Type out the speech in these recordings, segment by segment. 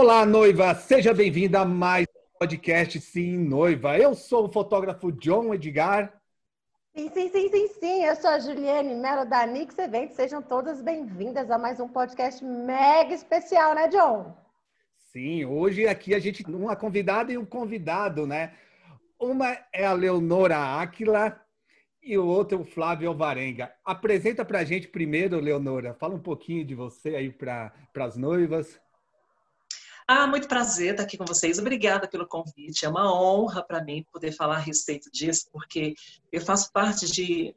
Olá, noiva! Seja bem-vinda a mais um podcast Sim Noiva. Eu sou o fotógrafo John Edgar. Sim, sim, sim, sim, sim. Eu sou a Juliane Mello da Nix Eventos. Sejam todas bem-vindas a mais um podcast mega especial, né, John? Sim, hoje aqui a gente uma convidada e um convidado, né? Uma é a Leonora Áquila e o outro é o Flávio Alvarenga. Apresenta para a gente primeiro, Leonora. Fala um pouquinho de você aí para as noivas. Ah, muito prazer estar aqui com vocês. Obrigada pelo convite. É uma honra para mim poder falar a respeito disso, porque eu faço parte de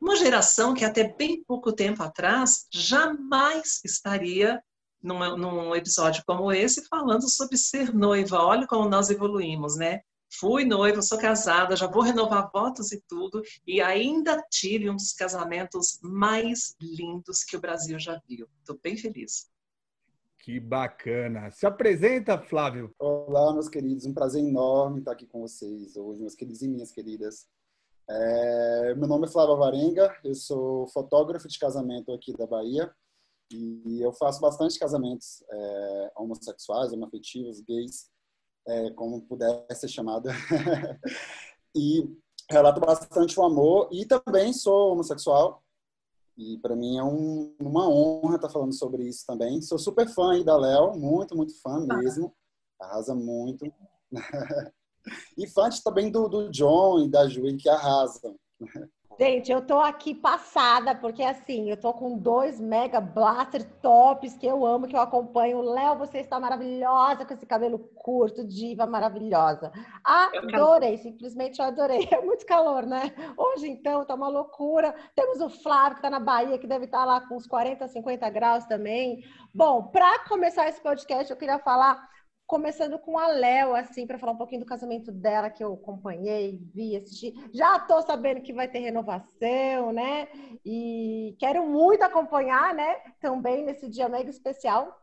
uma geração que até bem pouco tempo atrás jamais estaria num, num episódio como esse falando sobre ser noiva. Olha como nós evoluímos, né? Fui noiva, sou casada, já vou renovar votos e tudo, e ainda tive um dos casamentos mais lindos que o Brasil já viu. Estou bem feliz. Que bacana. Se apresenta, Flávio. Olá, meus queridos. Um prazer enorme estar aqui com vocês hoje, meus queridos e minhas queridas. É... Meu nome é Flávio Varenga, eu sou fotógrafo de casamento aqui da Bahia e eu faço bastante casamentos é, homossexuais, homoafetivos, gays, é, como puder ser chamado. e relato bastante o amor e também sou homossexual, e para mim é um, uma honra estar tá falando sobre isso também. Sou super fã aí da Léo, muito, muito fã mesmo. Arrasa muito. e fã também do, do John e da Julie, que arrasam. Gente, eu tô aqui passada, porque assim, eu tô com dois mega blaster tops que eu amo, que eu acompanho. Léo, você está maravilhosa com esse cabelo curto, diva maravilhosa. Adorei, simplesmente eu adorei. É muito calor, né? Hoje, então, tá uma loucura. Temos o Flávio, que tá na Bahia, que deve estar tá lá com uns 40, 50 graus também. Bom, para começar esse podcast, eu queria falar começando com a Léo, assim, para falar um pouquinho do casamento dela, que eu acompanhei, vi, assisti. Já tô sabendo que vai ter renovação, né? E quero muito acompanhar, né? Também nesse dia mega especial.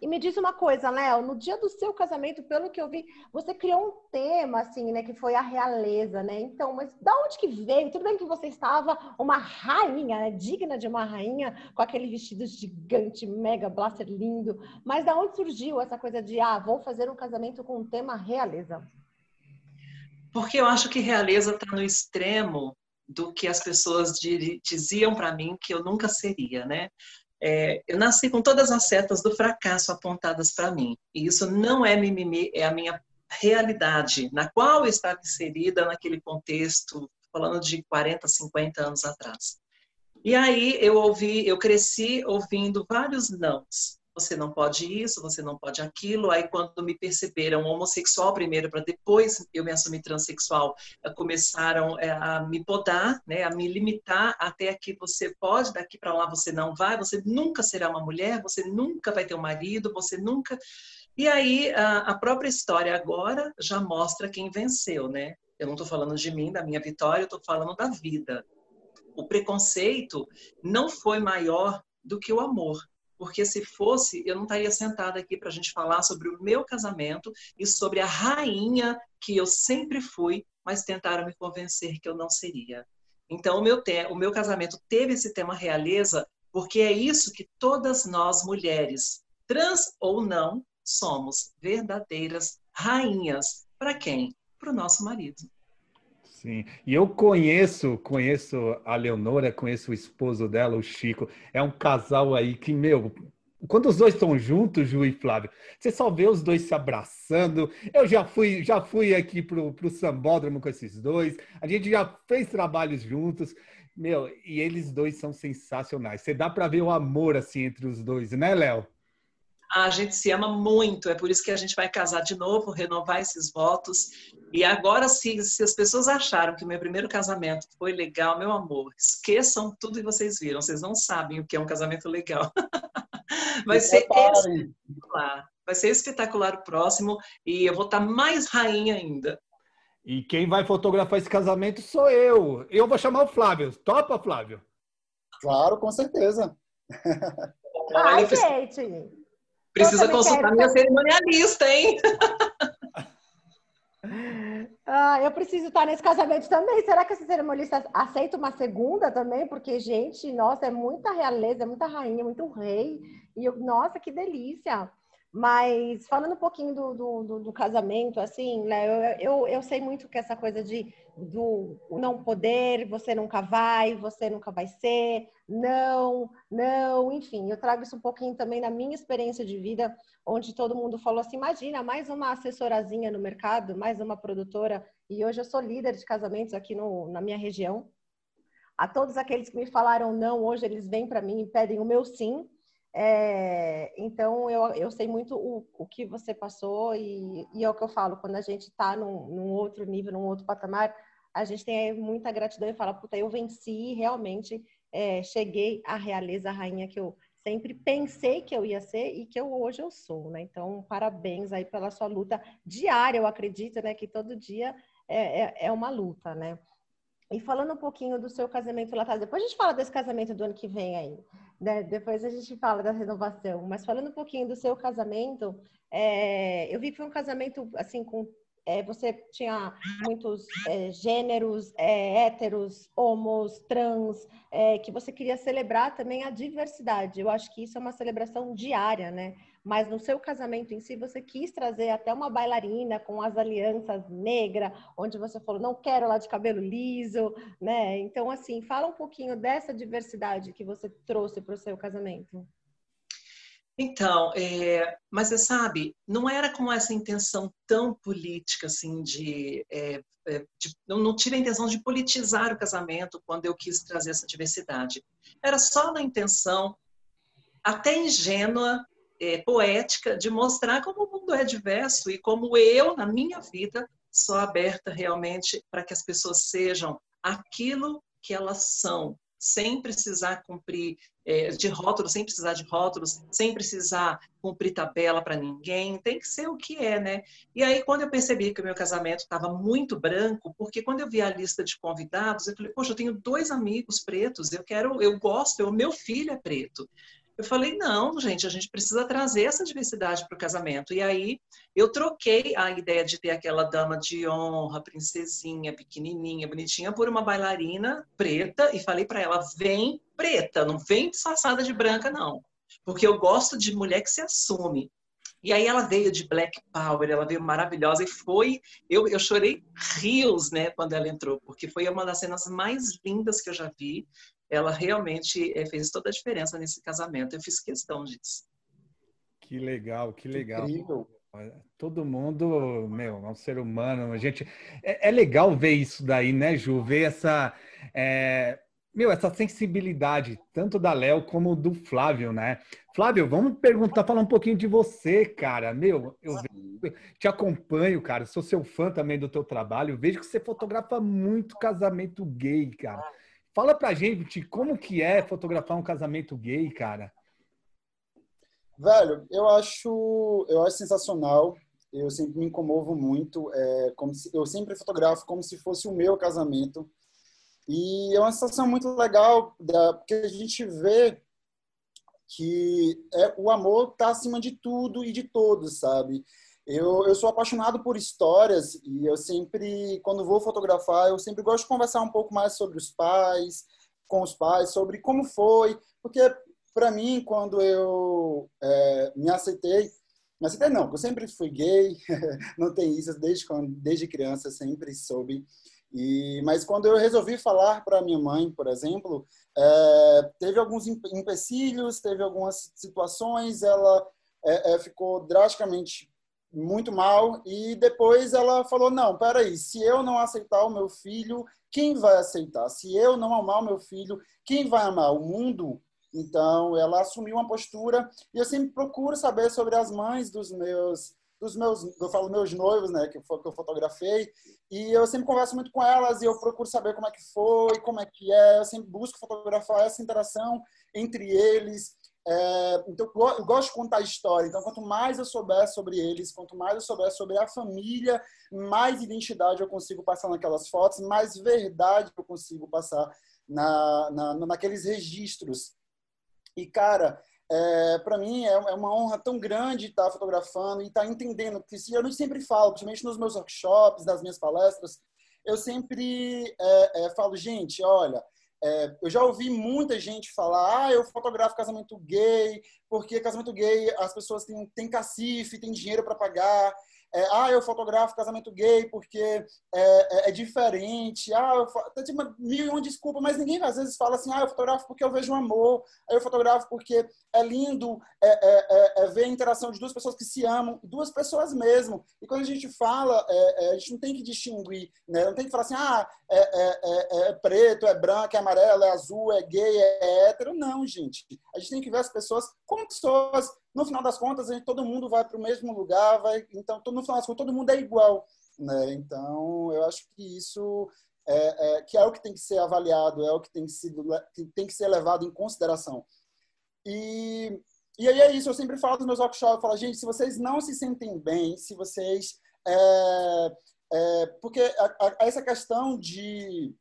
E me diz uma coisa, Léo, no dia do seu casamento, pelo que eu vi, você criou um tema, assim, né, que foi a realeza, né? Então, mas da onde que veio? Tudo bem que você estava uma rainha, né, digna de uma rainha, com aquele vestido gigante, mega blaster lindo, mas da onde surgiu essa coisa de, ah, vou fazer um casamento com o tema realeza? Porque eu acho que realeza está no extremo do que as pessoas diziam para mim que eu nunca seria, né? É, eu nasci com todas as setas do fracasso apontadas para mim. E isso não é mimimi, é a minha realidade, na qual eu estava inserida naquele contexto, falando de 40, 50 anos atrás. E aí eu ouvi, eu cresci ouvindo vários nãos você não pode isso, você não pode aquilo. Aí, quando me perceberam homossexual primeiro, para depois eu me assumir transexual, eh, começaram eh, a me podar, né, a me limitar até aqui você pode, daqui para lá você não vai, você nunca será uma mulher, você nunca vai ter um marido, você nunca. E aí, a própria história agora já mostra quem venceu, né? Eu não estou falando de mim, da minha vitória, eu estou falando da vida. O preconceito não foi maior do que o amor porque se fosse, eu não estaria sentada aqui para a gente falar sobre o meu casamento e sobre a rainha que eu sempre fui, mas tentaram me convencer que eu não seria. Então, o meu, te o meu casamento teve esse tema realeza, porque é isso que todas nós mulheres, trans ou não, somos verdadeiras rainhas. Para quem? Para o nosso marido. Sim, e eu conheço, conheço a Leonora, conheço o esposo dela, o Chico. É um casal aí que, meu, quando os dois estão juntos, Ju e Flávio, você só vê os dois se abraçando. Eu já fui, já fui aqui pro, pro Sambódromo com esses dois. A gente já fez trabalhos juntos. Meu, e eles dois são sensacionais. Você dá para ver o amor assim entre os dois, né, Léo? A gente se ama muito, é por isso que a gente vai casar de novo, renovar esses votos. E agora, se, se as pessoas acharam que o meu primeiro casamento foi legal, meu amor, esqueçam tudo que vocês viram. Vocês não sabem o que é um casamento legal. vai ser espetacular. Vai ser espetacular o próximo e eu vou estar mais rainha ainda. E quem vai fotografar esse casamento sou eu. Eu vou chamar o Flávio. Topa, Flávio? Claro, com certeza. Ai, gente. Precisa consultar minha cerimonialista, hein? Ah, eu preciso estar nesse casamento também. Será que essa cerimonialista aceita uma segunda também? Porque, gente, nossa, é muita realeza, é muita rainha, muito rei. E eu, nossa, que delícia! Mas falando um pouquinho do, do, do, do casamento, assim, né, eu, eu, eu, sei muito que essa coisa de do não poder, você nunca vai, você nunca vai ser, não, não, enfim, eu trago isso um pouquinho também na minha experiência de vida, onde todo mundo falou assim: imagina, mais uma assessorazinha no mercado, mais uma produtora, e hoje eu sou líder de casamentos aqui no, na minha região. A todos aqueles que me falaram não, hoje eles vêm para mim e pedem o meu sim. É, então, eu, eu sei muito o, o que você passou e, e é o que eu falo, quando a gente está num, num, outro nível, num outro patamar, a gente tem muita gratidão e fala, puta, eu venci, realmente é, cheguei à realeza, rainha que eu sempre pensei que eu ia ser e que eu hoje eu sou, né? Então, parabéns aí pela sua luta diária, eu acredito, né? Que todo dia é, é, é uma luta, né? E falando um pouquinho do seu casamento lá atrás, depois a gente fala desse casamento do ano que vem aí, né? Depois a gente fala da renovação. Mas falando um pouquinho do seu casamento, é, eu vi que foi um casamento assim com é, você tinha muitos é, gêneros, é, héteros, homos, trans, é, que você queria celebrar também a diversidade. Eu acho que isso é uma celebração diária, né? Mas no seu casamento em si você quis trazer até uma bailarina com as alianças negra, onde você falou não quero ela de cabelo liso, né? Então assim, fala um pouquinho dessa diversidade que você trouxe para o seu casamento. Então, é, mas você sabe, não era com essa intenção tão política, assim, de, é, é de não, tive a intenção de politizar o casamento quando eu quis trazer essa diversidade. Era só na intenção, até ingênua, é, poética de mostrar como o mundo é diverso e como eu, na minha vida, sou aberta realmente para que as pessoas sejam aquilo que elas são, sem precisar cumprir é, de rótulos, sem precisar de rótulos, sem precisar cumprir tabela para ninguém, tem que ser o que é, né? E aí, quando eu percebi que o meu casamento estava muito branco, porque quando eu vi a lista de convidados, eu falei, poxa, eu tenho dois amigos pretos, eu quero, eu gosto, o meu filho é preto. Eu falei, não, gente, a gente precisa trazer essa diversidade para o casamento. E aí eu troquei a ideia de ter aquela dama de honra, princesinha, pequenininha, bonitinha, por uma bailarina preta e falei para ela, vem preta, não vem disfarçada de branca, não. Porque eu gosto de mulher que se assume. E aí ela veio de Black Power, ela veio maravilhosa e foi, eu, eu chorei rios, né, quando ela entrou, porque foi uma das cenas mais lindas que eu já vi ela realmente é, fez toda a diferença nesse casamento. Eu fiz questão disso. Que legal, que legal. Incrível. Todo mundo, meu, é um ser humano. A gente é, é, legal ver isso daí, né, Ju? Ver essa, é, meu, essa sensibilidade tanto da Léo como do Flávio, né? Flávio, vamos perguntar, falar um pouquinho de você, cara. Meu, eu te acompanho, cara. Sou seu fã também do teu trabalho. Vejo que você fotografa muito casamento gay, cara. Fala pra gente como que é fotografar um casamento gay, cara. Velho, eu acho, eu acho sensacional. Eu sempre me comovo muito. É, como se, eu sempre fotografo como se fosse o meu casamento. E é uma sensação muito legal, da, porque a gente vê que é, o amor está acima de tudo e de todos, sabe? Eu, eu sou apaixonado por histórias e eu sempre, quando vou fotografar, eu sempre gosto de conversar um pouco mais sobre os pais, com os pais, sobre como foi, porque para mim, quando eu é, me aceitei, me aceitei não, eu sempre fui gay, não tem isso, desde, quando, desde criança sempre soube. E, mas quando eu resolvi falar para minha mãe, por exemplo, é, teve alguns empecilhos, teve algumas situações, ela é, é ficou drasticamente muito mal e depois ela falou não peraí se eu não aceitar o meu filho quem vai aceitar? Se eu não amar o meu filho quem vai amar? O mundo? Então ela assumiu uma postura e eu sempre procuro saber sobre as mães dos meus dos meus eu falo meus noivos né que eu, que eu fotografei e eu sempre converso muito com elas e eu procuro saber como é que foi como é que é eu sempre busco fotografar essa interação entre eles é, então, eu gosto de contar história. Então, quanto mais eu souber sobre eles, quanto mais eu souber sobre a família, mais identidade eu consigo passar naquelas fotos, mais verdade eu consigo passar na, na, naqueles registros. E, cara, é, para mim é, é uma honra tão grande estar fotografando e estar entendendo que se eu não sempre falo, principalmente nos meus workshops, nas minhas palestras, eu sempre é, é, falo, gente, olha, é, eu já ouvi muita gente falar, ah, eu fotografo casamento gay, porque casamento gay as pessoas têm, têm cacife, têm dinheiro para pagar. É, ah, eu fotografo casamento gay porque é, é, é diferente. Ah, eu tem tipo, mil e uma desculpa, mas ninguém às vezes fala assim, ah, eu fotografo porque eu vejo amor, eu fotografo porque é lindo é, é, é, ver a interação de duas pessoas que se amam, duas pessoas mesmo. E quando a gente fala, a gente não tem que distinguir, né? não tem que falar assim, ah, é, preto, é branco, é amarelo, é azul, é gay, é hétero. Não, gente. A gente tem que ver as pessoas como pessoas no final das contas, gente, todo mundo vai para o mesmo lugar, vai, então, no final das contas, todo mundo é igual. Né? Então, eu acho que isso é, é, que é o que tem que ser avaliado, é o que tem que, sido, que tem que ser levado em consideração. E, e aí é isso, eu sempre falo dos meus workshops, eu falo, gente, se vocês não se sentem bem, se vocês... É, é, porque a, a, essa questão de,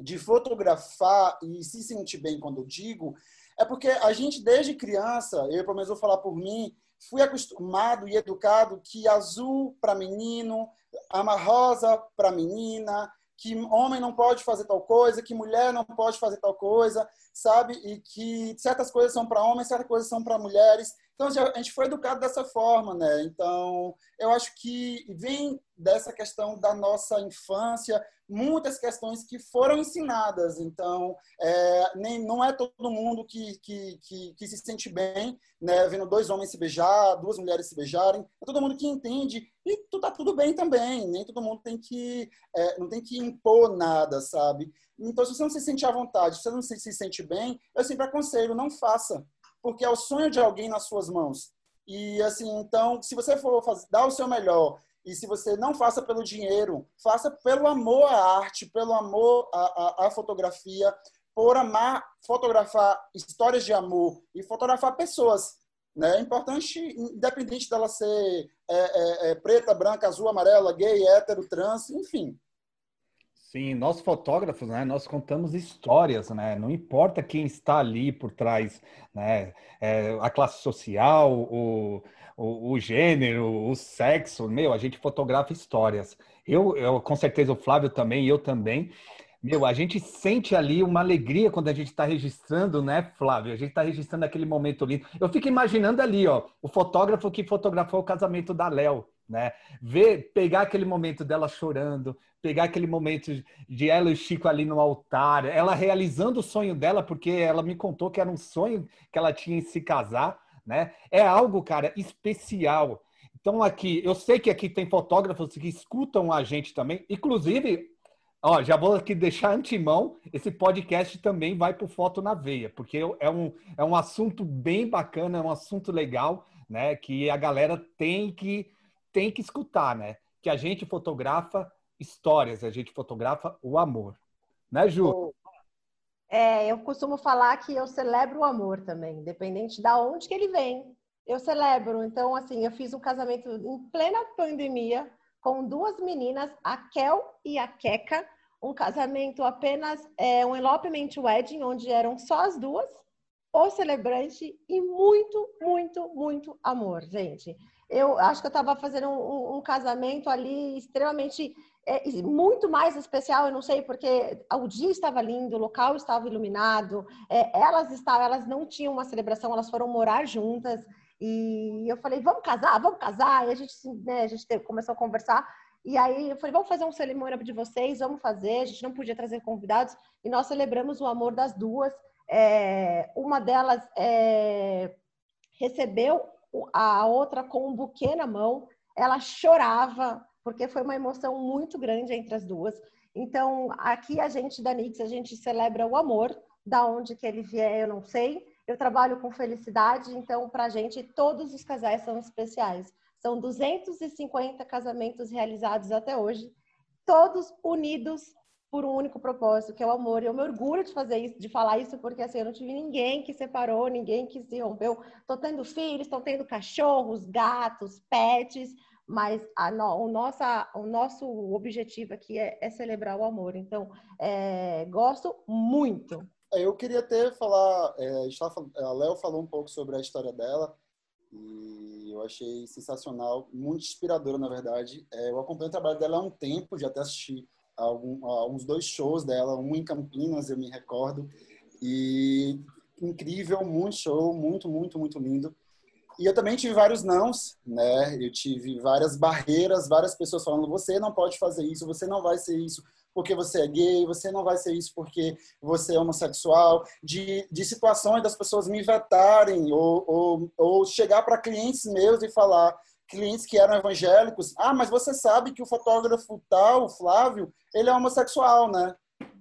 de fotografar e se sentir bem quando eu digo, é porque a gente, desde criança, eu pelo menos vou falar por mim, fui acostumado e educado que azul para menino, ama rosa para menina, que homem não pode fazer tal coisa, que mulher não pode fazer tal coisa, sabe? E que certas coisas são para homens, certas coisas são para mulheres. Então, a gente foi educado dessa forma, né? Então, eu acho que vem dessa questão da nossa infância, muitas questões que foram ensinadas. Então, é, nem, não é todo mundo que, que, que, que, se sente bem, né? Vendo dois homens se beijar, duas mulheres se beijarem. É todo mundo que entende e tu tá tudo bem também. Nem todo mundo tem que, é, não tem que impor nada, sabe? Então, se você não se sente à vontade, se você não se sente bem, eu sempre aconselho, não faça porque é o sonho de alguém nas suas mãos. E assim, então, se você for fazer, dar o seu melhor e se você não faça pelo dinheiro, faça pelo amor à arte, pelo amor à, à, à fotografia, por amar fotografar histórias de amor e fotografar pessoas. Né? É importante, independente dela ser é, é, é, preta, branca, azul, amarela, gay, hétero, trans, enfim. Sim, nós fotógrafos, né, nós contamos histórias, né, não importa quem está ali por trás, né, é, a classe social, o, o, o, gênero, o sexo, meu, a gente fotografa histórias. Eu, eu, com certeza o Flávio também, eu também, meu, a gente sente ali uma alegria quando a gente está registrando, né, Flávio? A gente está registrando aquele momento lindo. Eu fico imaginando ali, ó, o fotógrafo que fotografou o casamento da Léo, né? Ver, pegar aquele momento dela chorando, pegar aquele momento de ela e o Chico ali no altar, ela realizando o sonho dela, porque ela me contou que era um sonho que ela tinha em se casar, né? É algo, cara, especial. Então aqui, eu sei que aqui tem fotógrafos que escutam a gente também, inclusive, ó, já vou aqui deixar antemão, esse podcast também vai para Foto na Veia, porque é um, é um assunto bem bacana, é um assunto legal, né? Que a galera tem que tem que escutar, né? Que a gente fotografa histórias, a gente fotografa o amor. Né, Ju? É, eu costumo falar que eu celebro o amor também, independente da onde que ele vem. Eu celebro. Então, assim, eu fiz um casamento em plena pandemia com duas meninas, a Kel e a Keka. Um casamento apenas, é, um elopement wedding, onde eram só as duas, o celebrante e muito, muito, muito amor, gente eu acho que eu estava fazendo um, um, casamento ali extremamente, é, muito mais especial, eu não sei, porque o dia estava lindo, o local estava iluminado, é, elas estavam, elas não tinham uma celebração, elas foram morar juntas, e eu falei, vamos casar, vamos casar, e a gente, né, a gente teve, começou a conversar, e aí eu falei, vamos fazer um cerimônia de vocês, vamos fazer, a gente não podia trazer convidados, e nós celebramos o amor das duas, é, uma delas é, recebeu a outra com um buquê na mão. Ela chorava, porque foi uma emoção muito grande entre as duas. Então, aqui a gente da Nix, a gente celebra o amor, da onde que ele vier, eu não sei. Eu trabalho com felicidade, então, para a gente, todos os casais são especiais. São 250 casamentos realizados até hoje, todos unidos por um único propósito, que é o amor. E eu me orgulho de fazer isso, de falar isso, porque assim, eu não tive ninguém que separou, ninguém que se rompeu. Estou tendo filhos, estou tendo cachorros, gatos, pets, mas a, no, o, nossa, o nosso objetivo aqui é, é celebrar o amor. Então, é, gosto muito. É, eu queria até falar, é, a Léo falou um pouco sobre a história dela, e eu achei sensacional, muito inspiradora, na verdade. É, eu acompanho o trabalho dela há um tempo, já até assisti algum, dois shows dela, um em Campinas, eu me recordo, e incrível, muito show, muito, muito, muito lindo. E eu também tive vários nãos, né? Eu tive várias barreiras, várias pessoas falando: você não pode fazer isso, você não vai ser isso porque você é gay, você não vai ser isso porque você é homossexual, de, de situações das pessoas me vetarem ou, ou, ou chegar para clientes meus e falar, clientes que eram evangélicos, ah, mas você sabe que o fotógrafo tal, Flávio, ele é homossexual, né?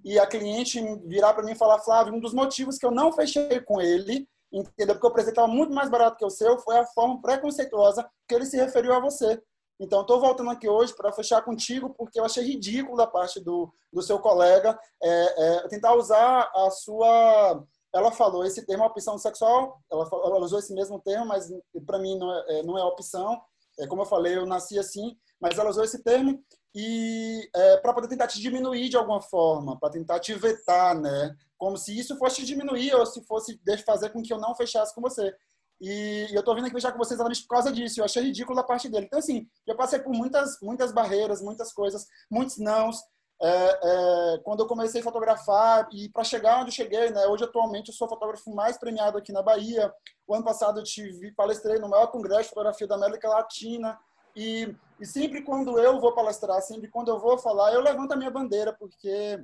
E a cliente virar para mim e falar, Flávio, um dos motivos que eu não fechei com ele entendeu? Porque o presente estava muito mais barato que o seu, foi a forma preconceituosa que ele se referiu a você. Então, estou voltando aqui hoje para fechar contigo, porque eu achei ridículo da parte do, do seu colega é, é, tentar usar a sua. Ela falou esse termo opção sexual, ela, ela usou esse mesmo termo, mas para mim não é, é, não é opção. É, como eu falei, eu nasci assim, mas ela usou esse termo e é, para poder tentar te diminuir de alguma forma, para tentar te vetar, né? Como se isso fosse diminuir ou se fosse fazer com que eu não fechasse com você. E, eu tô vindo aqui fechar com vocês exatamente por causa disso. Eu achei ridículo da parte dele. Então, assim, eu passei por muitas, muitas barreiras, muitas coisas, muitos nãos. É, é, quando eu comecei a fotografar e para chegar onde eu cheguei, né? Hoje, atualmente, eu sou o fotógrafo mais premiado aqui na Bahia. O ano passado eu tive, palestrei no maior congresso de fotografia da América Latina. E, e sempre quando eu vou palestrar, sempre quando eu vou falar, eu levanto a minha bandeira, porque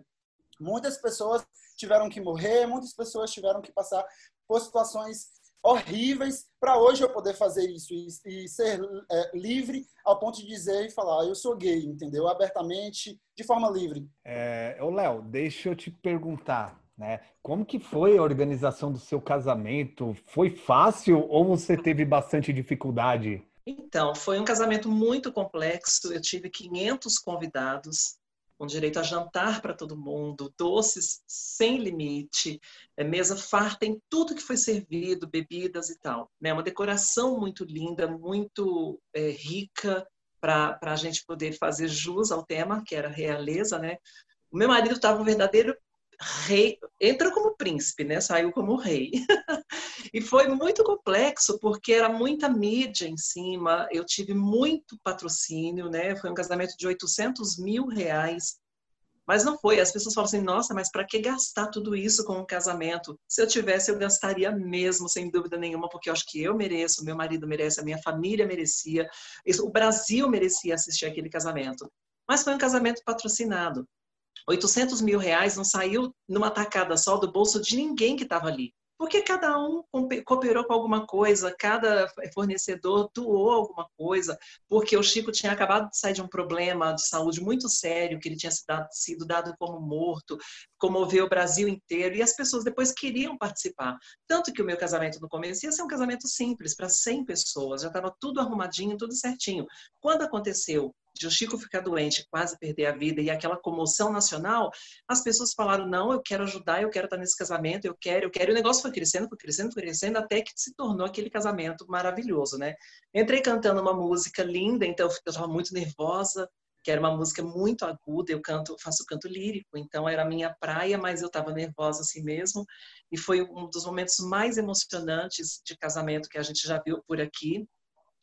muitas pessoas tiveram que morrer, muitas pessoas tiveram que passar por situações horríveis para hoje eu poder fazer isso e, e ser é, livre ao ponto de dizer e falar, ah, eu sou gay, entendeu? Abertamente, de forma livre. É, ô Léo, deixa eu te perguntar, né? Como que foi a organização do seu casamento? Foi fácil ou você teve bastante dificuldade? Então, foi um casamento muito complexo. Eu tive 500 convidados, com direito a jantar para todo mundo, doces sem limite, é, mesa farta em tudo que foi servido, bebidas e tal. Né? Uma decoração muito linda, muito é, rica para a gente poder fazer jus ao tema, que era realeza. Né? O meu marido estava um verdadeiro rei, entrou como príncipe, né? Saiu como rei. e foi muito complexo porque era muita mídia em cima. Eu tive muito patrocínio, né? Foi um casamento de 800 mil reais. Mas não foi. As pessoas falam assim: nossa, mas para que gastar tudo isso com um casamento? Se eu tivesse, eu gastaria mesmo, sem dúvida nenhuma, porque eu acho que eu mereço, meu marido merece, a minha família merecia, o Brasil merecia assistir aquele casamento. Mas foi um casamento patrocinado. 800 mil reais não saiu numa tacada só do bolso de ninguém que estava ali. Porque cada um cooperou com alguma coisa, cada fornecedor doou alguma coisa, porque o Chico tinha acabado de sair de um problema de saúde muito sério, que ele tinha sido dado como morto, comoveu o Brasil inteiro, e as pessoas depois queriam participar. Tanto que o meu casamento no começo ia ser um casamento simples, para 100 pessoas, já estava tudo arrumadinho, tudo certinho. Quando aconteceu de o Chico ficar doente, quase perder a vida e aquela comoção nacional, as pessoas falaram: não, eu quero ajudar, eu quero estar nesse casamento, eu quero, eu quero. E o negócio foi crescendo, foi crescendo, foi crescendo, até que se tornou aquele casamento maravilhoso, né? Entrei cantando uma música linda, então eu estava muito nervosa, que era uma música muito aguda, eu canto, faço canto lírico, então era a minha praia, mas eu estava nervosa assim mesmo, e foi um dos momentos mais emocionantes de casamento que a gente já viu por aqui.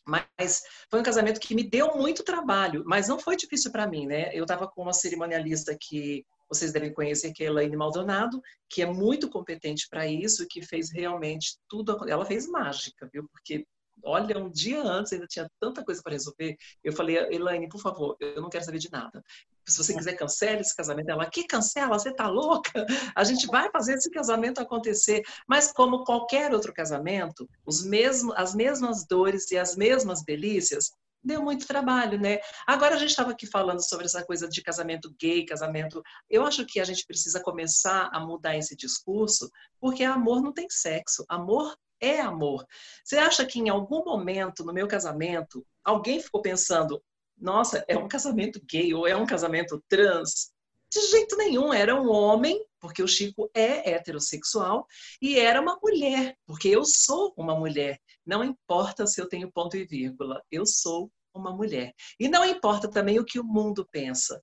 Mas foi um casamento que me deu muito trabalho, mas não foi difícil para mim, né? Eu estava com uma cerimonialista que vocês devem conhecer, que é Elaine Maldonado, que é muito competente para isso, que fez realmente tudo. Ela fez mágica, viu? Porque olha, um dia antes ainda tinha tanta coisa para resolver. Eu falei, Elaine, por favor, eu não quero saber de nada. Se você quiser, cancele esse casamento. Ela, que cancela? Você tá louca? A gente vai fazer esse casamento acontecer. Mas como qualquer outro casamento, os mesmos, as mesmas dores e as mesmas delícias deu muito trabalho, né? Agora a gente estava aqui falando sobre essa coisa de casamento gay, casamento. Eu acho que a gente precisa começar a mudar esse discurso, porque amor não tem sexo. Amor é amor. Você acha que em algum momento no meu casamento alguém ficou pensando, nossa, é um casamento gay ou é um casamento trans? De jeito nenhum, era um homem, porque o Chico é heterossexual, e era uma mulher, porque eu sou uma mulher. Não importa se eu tenho ponto e vírgula, eu sou uma mulher. E não importa também o que o mundo pensa,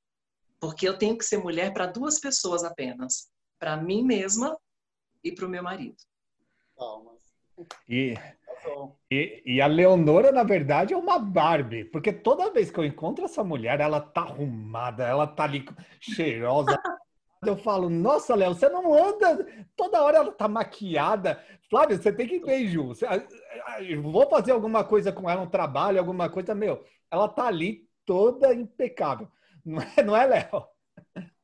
porque eu tenho que ser mulher para duas pessoas apenas, para mim mesma e para o meu marido. E E, e, a Leonora, na verdade, é uma Barbie, porque toda vez que eu encontro essa mulher, ela tá arrumada, ela tá ali cheirosa. eu falo, nossa, Léo, você não anda, toda hora ela tá maquiada. Flávio, você tem que ver, Ju. Você, vou fazer alguma coisa com ela, um trabalho, alguma coisa, meu, ela tá ali toda impecável. Não é, não é Léo?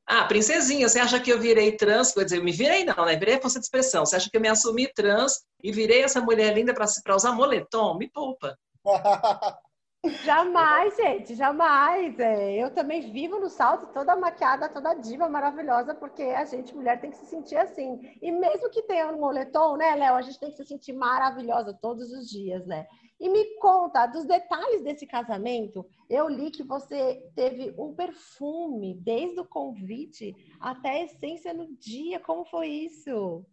Ah, princesinha, você acha que eu virei trans? Quer dizer, eu me virei não, né? Virei força de expressão. Você acha que eu me assumi trans e virei essa mulher linda para usar moletom? Me poupa. Jamais, gente, jamais. É, eu também vivo no salto toda maquiada, toda diva maravilhosa, porque a gente, mulher, tem que se sentir assim. E mesmo que tenha um moletom, né, Léo, a gente tem que se sentir maravilhosa todos os dias, né? E me conta dos detalhes desse casamento. Eu li que você teve um perfume desde o convite até a essência no dia. Como foi isso?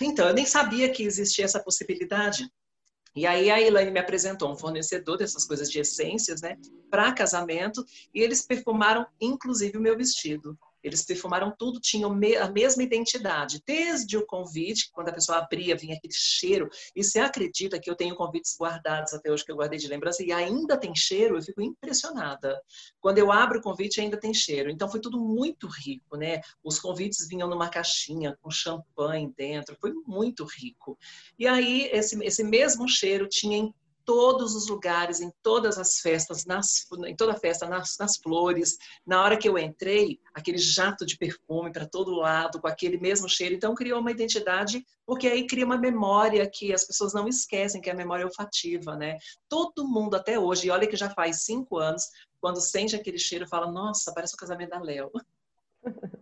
Então, eu nem sabia que existia essa possibilidade. E aí a Elaine me apresentou um fornecedor dessas coisas de essências, né, para casamento, e eles perfumaram inclusive o meu vestido. Eles perfumaram tudo, tinham a mesma identidade. Desde o convite, quando a pessoa abria, vinha aquele cheiro. E você acredita que eu tenho convites guardados até hoje, que eu guardei de lembrança, e ainda tem cheiro? Eu fico impressionada. Quando eu abro o convite, ainda tem cheiro. Então foi tudo muito rico, né? Os convites vinham numa caixinha com champanhe dentro. Foi muito rico. E aí, esse, esse mesmo cheiro tinha em todos os lugares, em todas as festas, nas, em toda festa, nas, nas, flores. Na hora que eu entrei, aquele jato de perfume para todo lado, com aquele mesmo cheiro. Então, criou uma identidade, porque aí cria uma memória que as pessoas não esquecem, que é a memória olfativa, né? Todo mundo até hoje, e olha que já faz cinco anos, quando sente aquele cheiro, fala: Nossa, parece o casamento da Léo.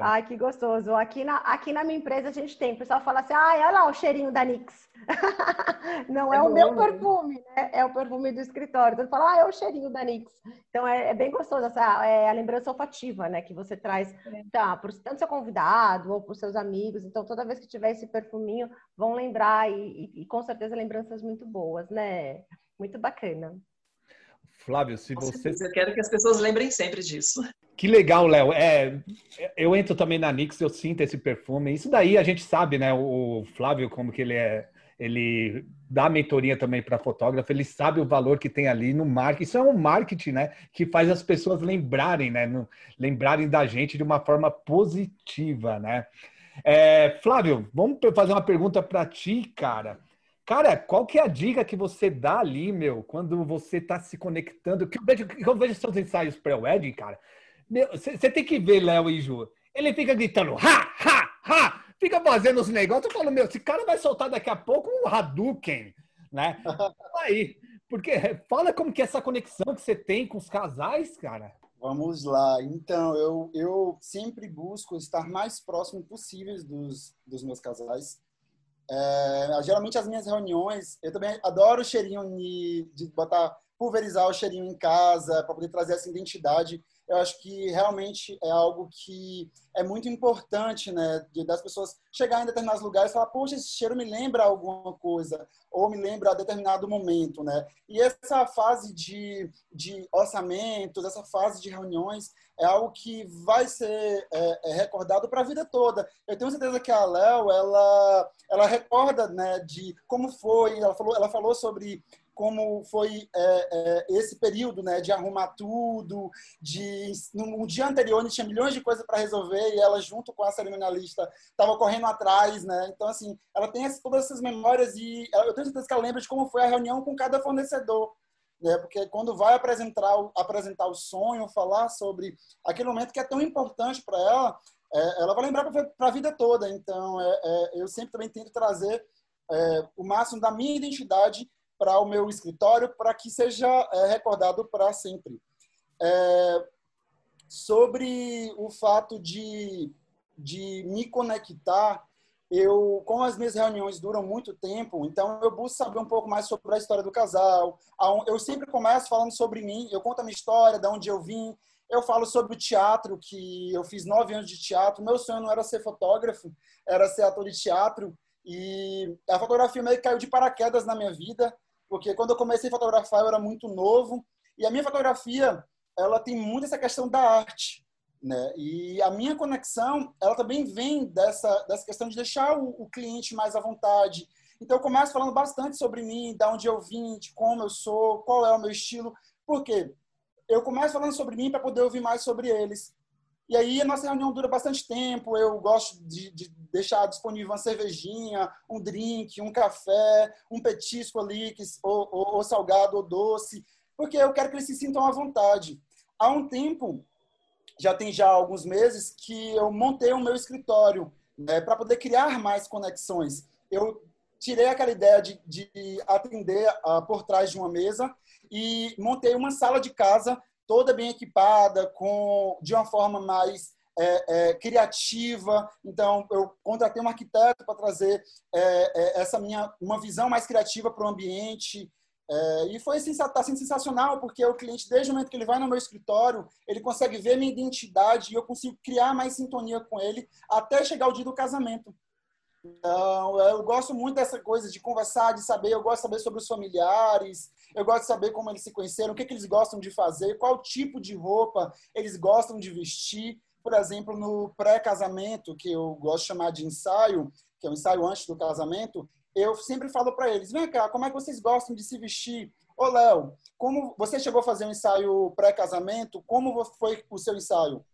Ai, que gostoso. Aqui na, aqui na minha empresa a gente tem. O pessoal fala assim: ai, olha lá o cheirinho da Nix. Não é, é o meu né? perfume, né? É o perfume do escritório. Então fala, ah, é o cheirinho da Nix. Então é, é bem gostoso essa é a lembrança olfativa, né? Que você traz é. tá, por tanto seu convidado ou por seus amigos. Então toda vez que tiver esse perfuminho, vão lembrar e, e, e com certeza lembranças muito boas, né? Muito bacana. Flávio, se você. Eu quero que as pessoas lembrem sempre disso. Que legal, Léo. É, eu entro também na Nix, eu sinto esse perfume. Isso daí a gente sabe, né? O Flávio, como que ele é. Ele dá mentoria também para fotógrafo, ele sabe o valor que tem ali no marketing. Isso é um marketing, né? Que faz as pessoas lembrarem, né? No, lembrarem da gente de uma forma positiva, né? É, Flávio, vamos fazer uma pergunta para ti, cara. Cara, qual que é a dica que você dá ali, meu, quando você está se conectando? Que eu vejo, que eu vejo seus ensaios pré-wedding, cara. Você tem que ver Léo e Ju. Ele fica gritando, ha, ha, ha! Fica fazendo os negócios. Eu falo, meu, esse cara vai soltar daqui a pouco um Hadouken, né? Aí, porque fala como que é essa conexão que você tem com os casais, cara. Vamos lá. Então, eu, eu sempre busco estar mais próximo possível dos, dos meus casais. É, geralmente as minhas reuniões, eu também adoro o cheirinho de, de botar, pulverizar o cheirinho em casa para poder trazer essa identidade. Eu acho que realmente é algo que é muito importante, né, de, das pessoas chegar em determinados lugares e falar, poxa, esse cheiro me lembra alguma coisa ou me lembra a determinado momento, né? E essa fase de, de orçamentos, essa fase de reuniões, é algo que vai ser é, é recordado para a vida toda. Eu tenho certeza que a Léo, ela, ela recorda né, de como foi, ela falou, ela falou sobre como foi é, é, esse período né, de arrumar tudo, de no, dia anterior a gente tinha milhões de coisas para resolver e ela junto com a cerimonialista estava correndo atrás, né? Então assim, ela tem essa, todas essas memórias e eu tenho certeza que ela lembra de como foi a reunião com cada fornecedor né? Porque quando vai apresentar apresentar o sonho, falar sobre aquele momento que é tão importante para ela, é, ela vai lembrar para a vida toda. Então, é, é, eu sempre também tento trazer é, o máximo da minha identidade para o meu escritório, para que seja é, recordado para sempre. É, sobre o fato de, de me conectar eu, como as minhas reuniões duram muito tempo, então eu busco saber um pouco mais sobre a história do casal. Eu sempre começo falando sobre mim, eu conto a minha história, de onde eu vim. Eu falo sobre o teatro, que eu fiz nove anos de teatro. Meu sonho não era ser fotógrafo, era ser ator de teatro. E a fotografia meio que caiu de paraquedas na minha vida, porque quando eu comecei a fotografar eu era muito novo. E a minha fotografia, ela tem muito essa questão da arte. Né? E a minha conexão, ela também vem dessa, dessa questão de deixar o, o cliente mais à vontade, Então eu começo falando bastante sobre mim, da onde eu vim, de como eu sou, qual é o meu estilo. Por quê? Eu começo falando sobre mim para poder ouvir mais sobre eles. E aí a nossa reunião dura bastante tempo. Eu gosto de, de, deixar disponível uma cervejinha, um drink, um café, um petisco ali, que, ou, ou, ou salgado ou doce, porque eu quero que eles se sintam à vontade. Há um tempo, já tem já alguns meses, que eu montei o meu escritório né, para poder criar mais conexões. Eu tirei aquela ideia de, de atender uh, por trás de uma mesa e montei uma sala de casa toda bem equipada, com de uma forma mais é, é, criativa. Então, eu contratei um arquiteto para trazer é, é, essa minha uma visão mais criativa para o ambiente. É, e foi está sendo sensacional, porque o cliente, desde o momento que ele vai no meu escritório, ele consegue ver minha identidade e eu consigo criar mais sintonia com ele até chegar o dia do casamento. Então, eu gosto muito dessa coisa de conversar, de saber, eu gosto de saber sobre os familiares, eu gosto de saber como eles se conheceram, o que, que eles gostam de fazer, qual tipo de roupa eles gostam de vestir. Por exemplo, no pré-casamento, que eu gosto de chamar de ensaio, que é o ensaio antes do casamento, eu sempre falo para eles: vem cá, como é que vocês gostam de se vestir? Ô, Léo, como você chegou a fazer um ensaio pré-casamento? Como foi o seu ensaio?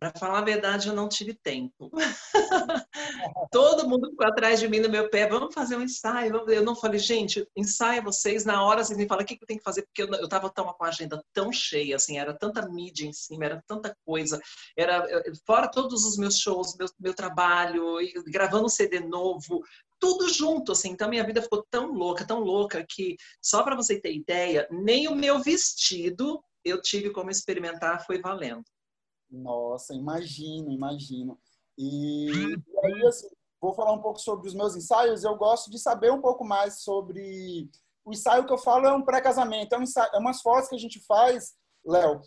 Para falar a verdade, eu não tive tempo. Todo mundo ficou atrás de mim no meu pé. Vamos fazer um ensaio. Eu não falei, gente, ensaia vocês. Na hora vocês me falam o que eu tenho que fazer, porque eu estava com a agenda tão cheia, assim, era tanta mídia em cima, era tanta coisa. Era fora todos os meus shows, meu, meu trabalho, gravando um CD novo, tudo junto, assim. Então minha vida ficou tão louca, tão louca que só para você ter ideia, nem o meu vestido eu tive como experimentar, foi valendo. Nossa, imagino, imagino. E, e aí, assim, vou falar um pouco sobre os meus ensaios. Eu gosto de saber um pouco mais sobre. O ensaio que eu falo é um pré-casamento, é, um ensaio, é umas fotos que a gente faz, Léo,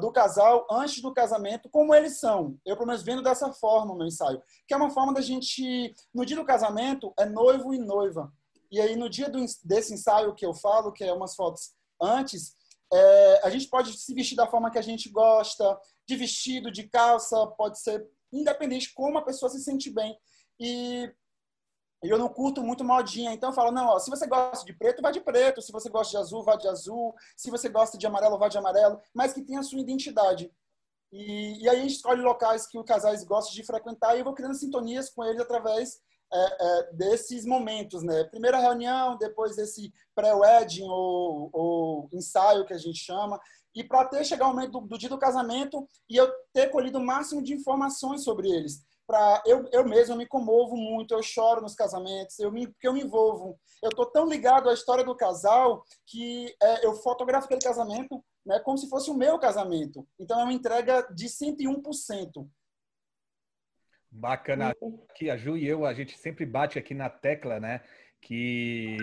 do casal antes do casamento, como eles são. Eu, pelo menos, vendo dessa forma o meu ensaio. Que é uma forma da gente. No dia do casamento, é noivo e noiva. E aí, no dia do, desse ensaio que eu falo, que é umas fotos antes, é, a gente pode se vestir da forma que a gente gosta, de vestido, de calça, pode ser independente como a pessoa se sente bem. E eu não curto muito modinha, então eu falo, não, ó, se você gosta de preto, vai de preto, se você gosta de azul, vai de azul, se você gosta de amarelo, vai de amarelo, mas que tenha a sua identidade. E, e aí a gente escolhe locais que os casais gostam de frequentar e eu vou criando sintonias com eles através é, é, desses momentos, né? Primeira reunião, depois desse pré-wedding ou, ou, ensaio que a gente chama, e para ter chegar o momento do, do, dia do casamento e eu ter colhido o máximo de informações sobre eles. Para eu, eu mesmo eu me comovo muito, eu choro nos casamentos, eu me, porque eu me envolvo. Eu tô tão ligado à história do casal que é, eu fotografo aquele casamento né, como se fosse o meu casamento. Então é uma entrega de 101%. Bacana. Aqui a Ju e eu, a gente sempre bate aqui na tecla, né? Que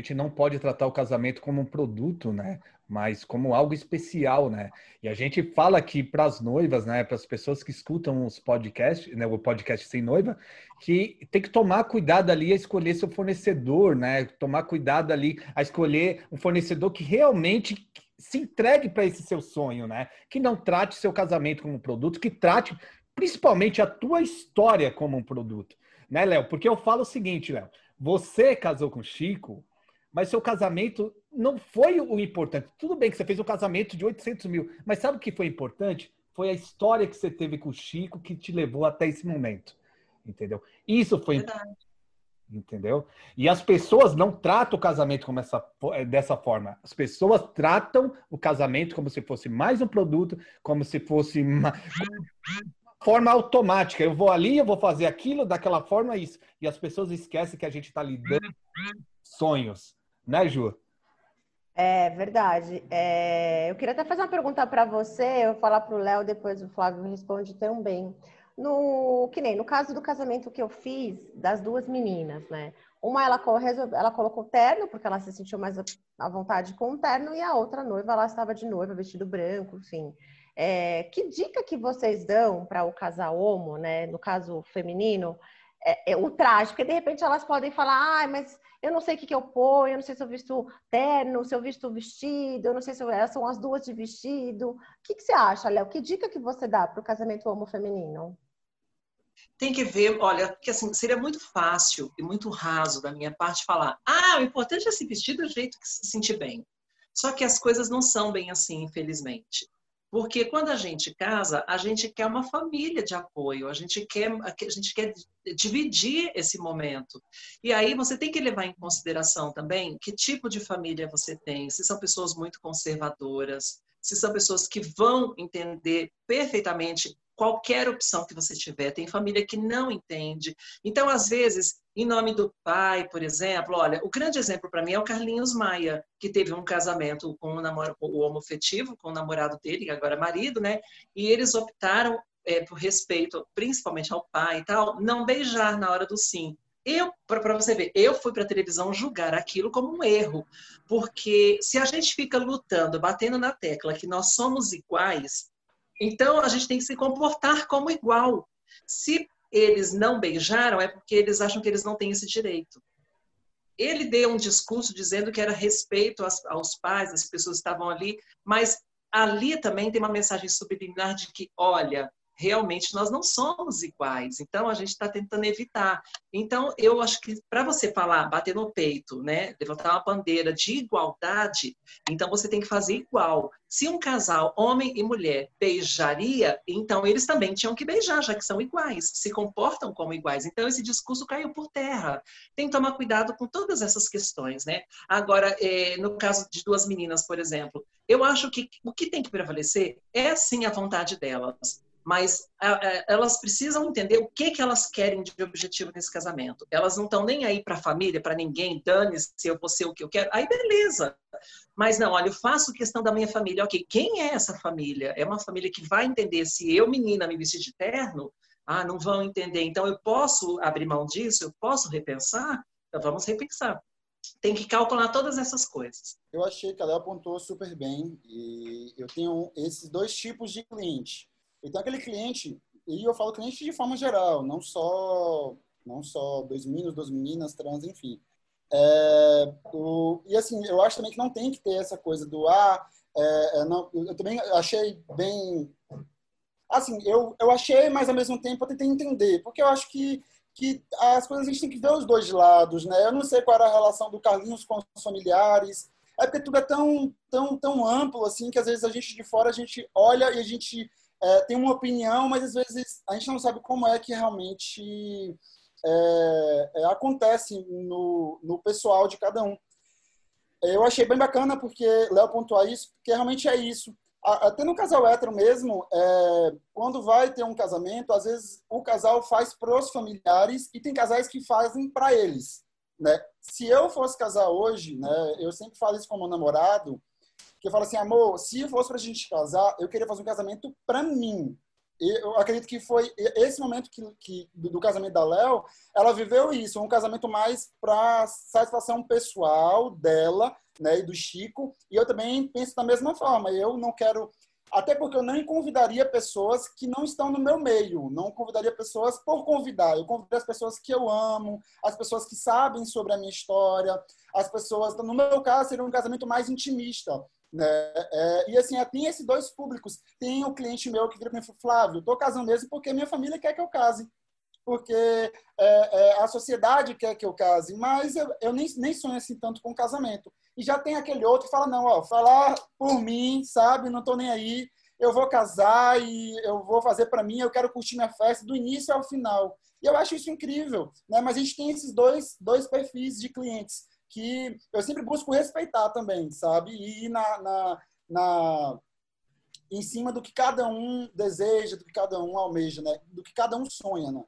a gente não pode tratar o casamento como um produto, né? Mas como algo especial, né? E a gente fala aqui para as noivas, né? Para as pessoas que escutam os podcasts, né? O podcast sem noiva, que tem que tomar cuidado ali a escolher seu fornecedor, né? Tomar cuidado ali a escolher um fornecedor que realmente se entregue para esse seu sonho, né? Que não trate seu casamento como um produto, que trate principalmente a tua história como um produto, né, Léo? Porque eu falo o seguinte, Léo, você casou com Chico, mas seu casamento não foi o importante. Tudo bem que você fez um casamento de 800 mil, mas sabe o que foi importante? Foi a história que você teve com o Chico que te levou até esse momento, entendeu? Isso foi importante entendeu? E as pessoas não tratam o casamento como essa, dessa forma. As pessoas tratam o casamento como se fosse mais um produto, como se fosse uma, forma automática. Eu vou ali, eu vou fazer aquilo daquela forma, isso. E as pessoas esquecem que a gente está lidando sonhos, né, Ju? É verdade. É... Eu queria até fazer uma pergunta para você, eu falar para o Léo, depois o Flávio responde também. No que nem no caso do casamento que eu fiz das duas meninas, né? Uma ela, ela colocou terno porque ela se sentiu mais à vontade com o terno e a outra noiva ela estava de noiva, vestido branco, enfim. É, que dica que vocês dão para o casal homo, né? No caso feminino, é, é, o traje, porque de repente elas podem falar, ah, mas eu não sei o que, que eu ponho, eu não sei se eu visto terno, se eu visto vestido, eu não sei se eu, são as duas de vestido. O que, que você acha, Léo? Que dica que você dá para o casamento homo feminino? tem que ver, olha, que assim, seria muito fácil e muito raso da minha parte falar, ah, o importante é se vestir do jeito que se sentir bem. Só que as coisas não são bem assim, infelizmente. Porque quando a gente casa, a gente quer uma família de apoio, a gente quer, a gente quer dividir esse momento. E aí você tem que levar em consideração também que tipo de família você tem, se são pessoas muito conservadoras, se são pessoas que vão entender perfeitamente qualquer opção que você tiver. Tem família que não entende. Então, às vezes, em nome do pai, por exemplo, olha, o grande exemplo para mim é o Carlinhos Maia, que teve um casamento com o, namoro, o homofetivo, com o namorado dele, agora é marido, né? E eles optaram, é, por respeito principalmente ao pai e tal, não beijar na hora do sim. Eu, para você ver, eu fui para a televisão julgar aquilo como um erro, porque se a gente fica lutando, batendo na tecla que nós somos iguais, então, a gente tem que se comportar como igual. Se eles não beijaram, é porque eles acham que eles não têm esse direito. Ele deu um discurso dizendo que era respeito aos, pais, as pessoas que estavam ali, mas ali também tem uma mensagem subliminar de que, olha, realmente nós não somos iguais. Então a gente está tentando evitar. Então eu acho que para você falar, bater no peito, né, levantar uma bandeira de igualdade, então você tem que fazer igual. Se um casal, homem e mulher, beijaria, então eles também tinham que beijar, já que são iguais, se comportam como iguais. Então esse discurso caiu por terra. Tem que tomar cuidado com todas essas questões, né? Agora, é, no caso de duas meninas, por exemplo, eu acho que o que tem que prevalecer é sim a vontade delas mas elas precisam entender o que, que elas querem de objetivo nesse casamento. Elas não estão nem aí para a família, para ninguém, dane-se eu vou ser o que eu quero. Aí beleza. Mas não, olha, eu faço questão da minha família. Ok, quem é essa família? É uma família que vai entender se eu, menina, me vestir de terno? Ah, não vão entender. Então eu posso abrir mão disso? Eu posso repensar? Então vamos repensar. Tem que calcular todas essas coisas. Eu achei que a Léo apontou super bem. E eu tenho esses dois tipos de cliente então, aquele cliente, e eu falo cliente de forma geral, não só, não só dois meninos, duas meninas, trans, enfim. É, o, e assim, eu acho também que não tem que ter essa coisa do ah, é, é não, eu também achei bem. Assim, eu, eu achei, mas ao mesmo tempo eu tentei entender, porque eu acho que, que as coisas a gente tem que ver os dois lados, né? Eu não sei qual era a relação do Carlinhos com os familiares, é porque tudo é tão, tão, tão amplo assim que às vezes a gente de fora a gente olha e a gente é, tem uma opinião, mas às vezes a gente não sabe como é que realmente é, é, acontece no, no pessoal de cada um. Eu achei bem bacana porque Léo pontuou isso, porque realmente é isso. Até no casal hétero mesmo, é, quando vai ter um casamento, às vezes o casal faz para os familiares e tem casais que fazem para eles. Né? Se eu fosse casar hoje, né, eu sempre falo isso com meu namorado, que eu falo assim, amor, se fosse pra gente casar, eu queria fazer um casamento pra mim. Eu acredito que foi esse momento que, que do, casamento da Léo, ela viveu isso, um casamento mais para satisfação pessoal dela, né, e do Chico. E eu também penso da mesma forma. Eu não quero até porque eu não convidaria pessoas que não estão no meu meio, não convidaria pessoas por convidar. Eu convidaria as pessoas que eu amo, as pessoas que sabem sobre a minha história, as pessoas. No meu caso, seria um casamento mais intimista. Né? É, e assim, tem esses dois públicos. Tem o cliente meu que vira para mim Flávio, estou casando mesmo porque minha família quer que eu case. Porque é, é, a sociedade quer que eu case, mas eu, eu, nem, nem sonho assim tanto com casamento. E já tem aquele outro que fala, não, ó, falar por mim, sabe, não estou nem aí, eu vou casar e eu vou fazer para mim, eu quero curtir minha festa do início ao final. E eu acho isso incrível, né? Mas a gente tem esses dois, dois perfis de clientes que eu sempre busco respeitar também, sabe? E na, na, na, em cima do que cada um deseja, do que cada um almeja, né? Do que cada um sonha, né?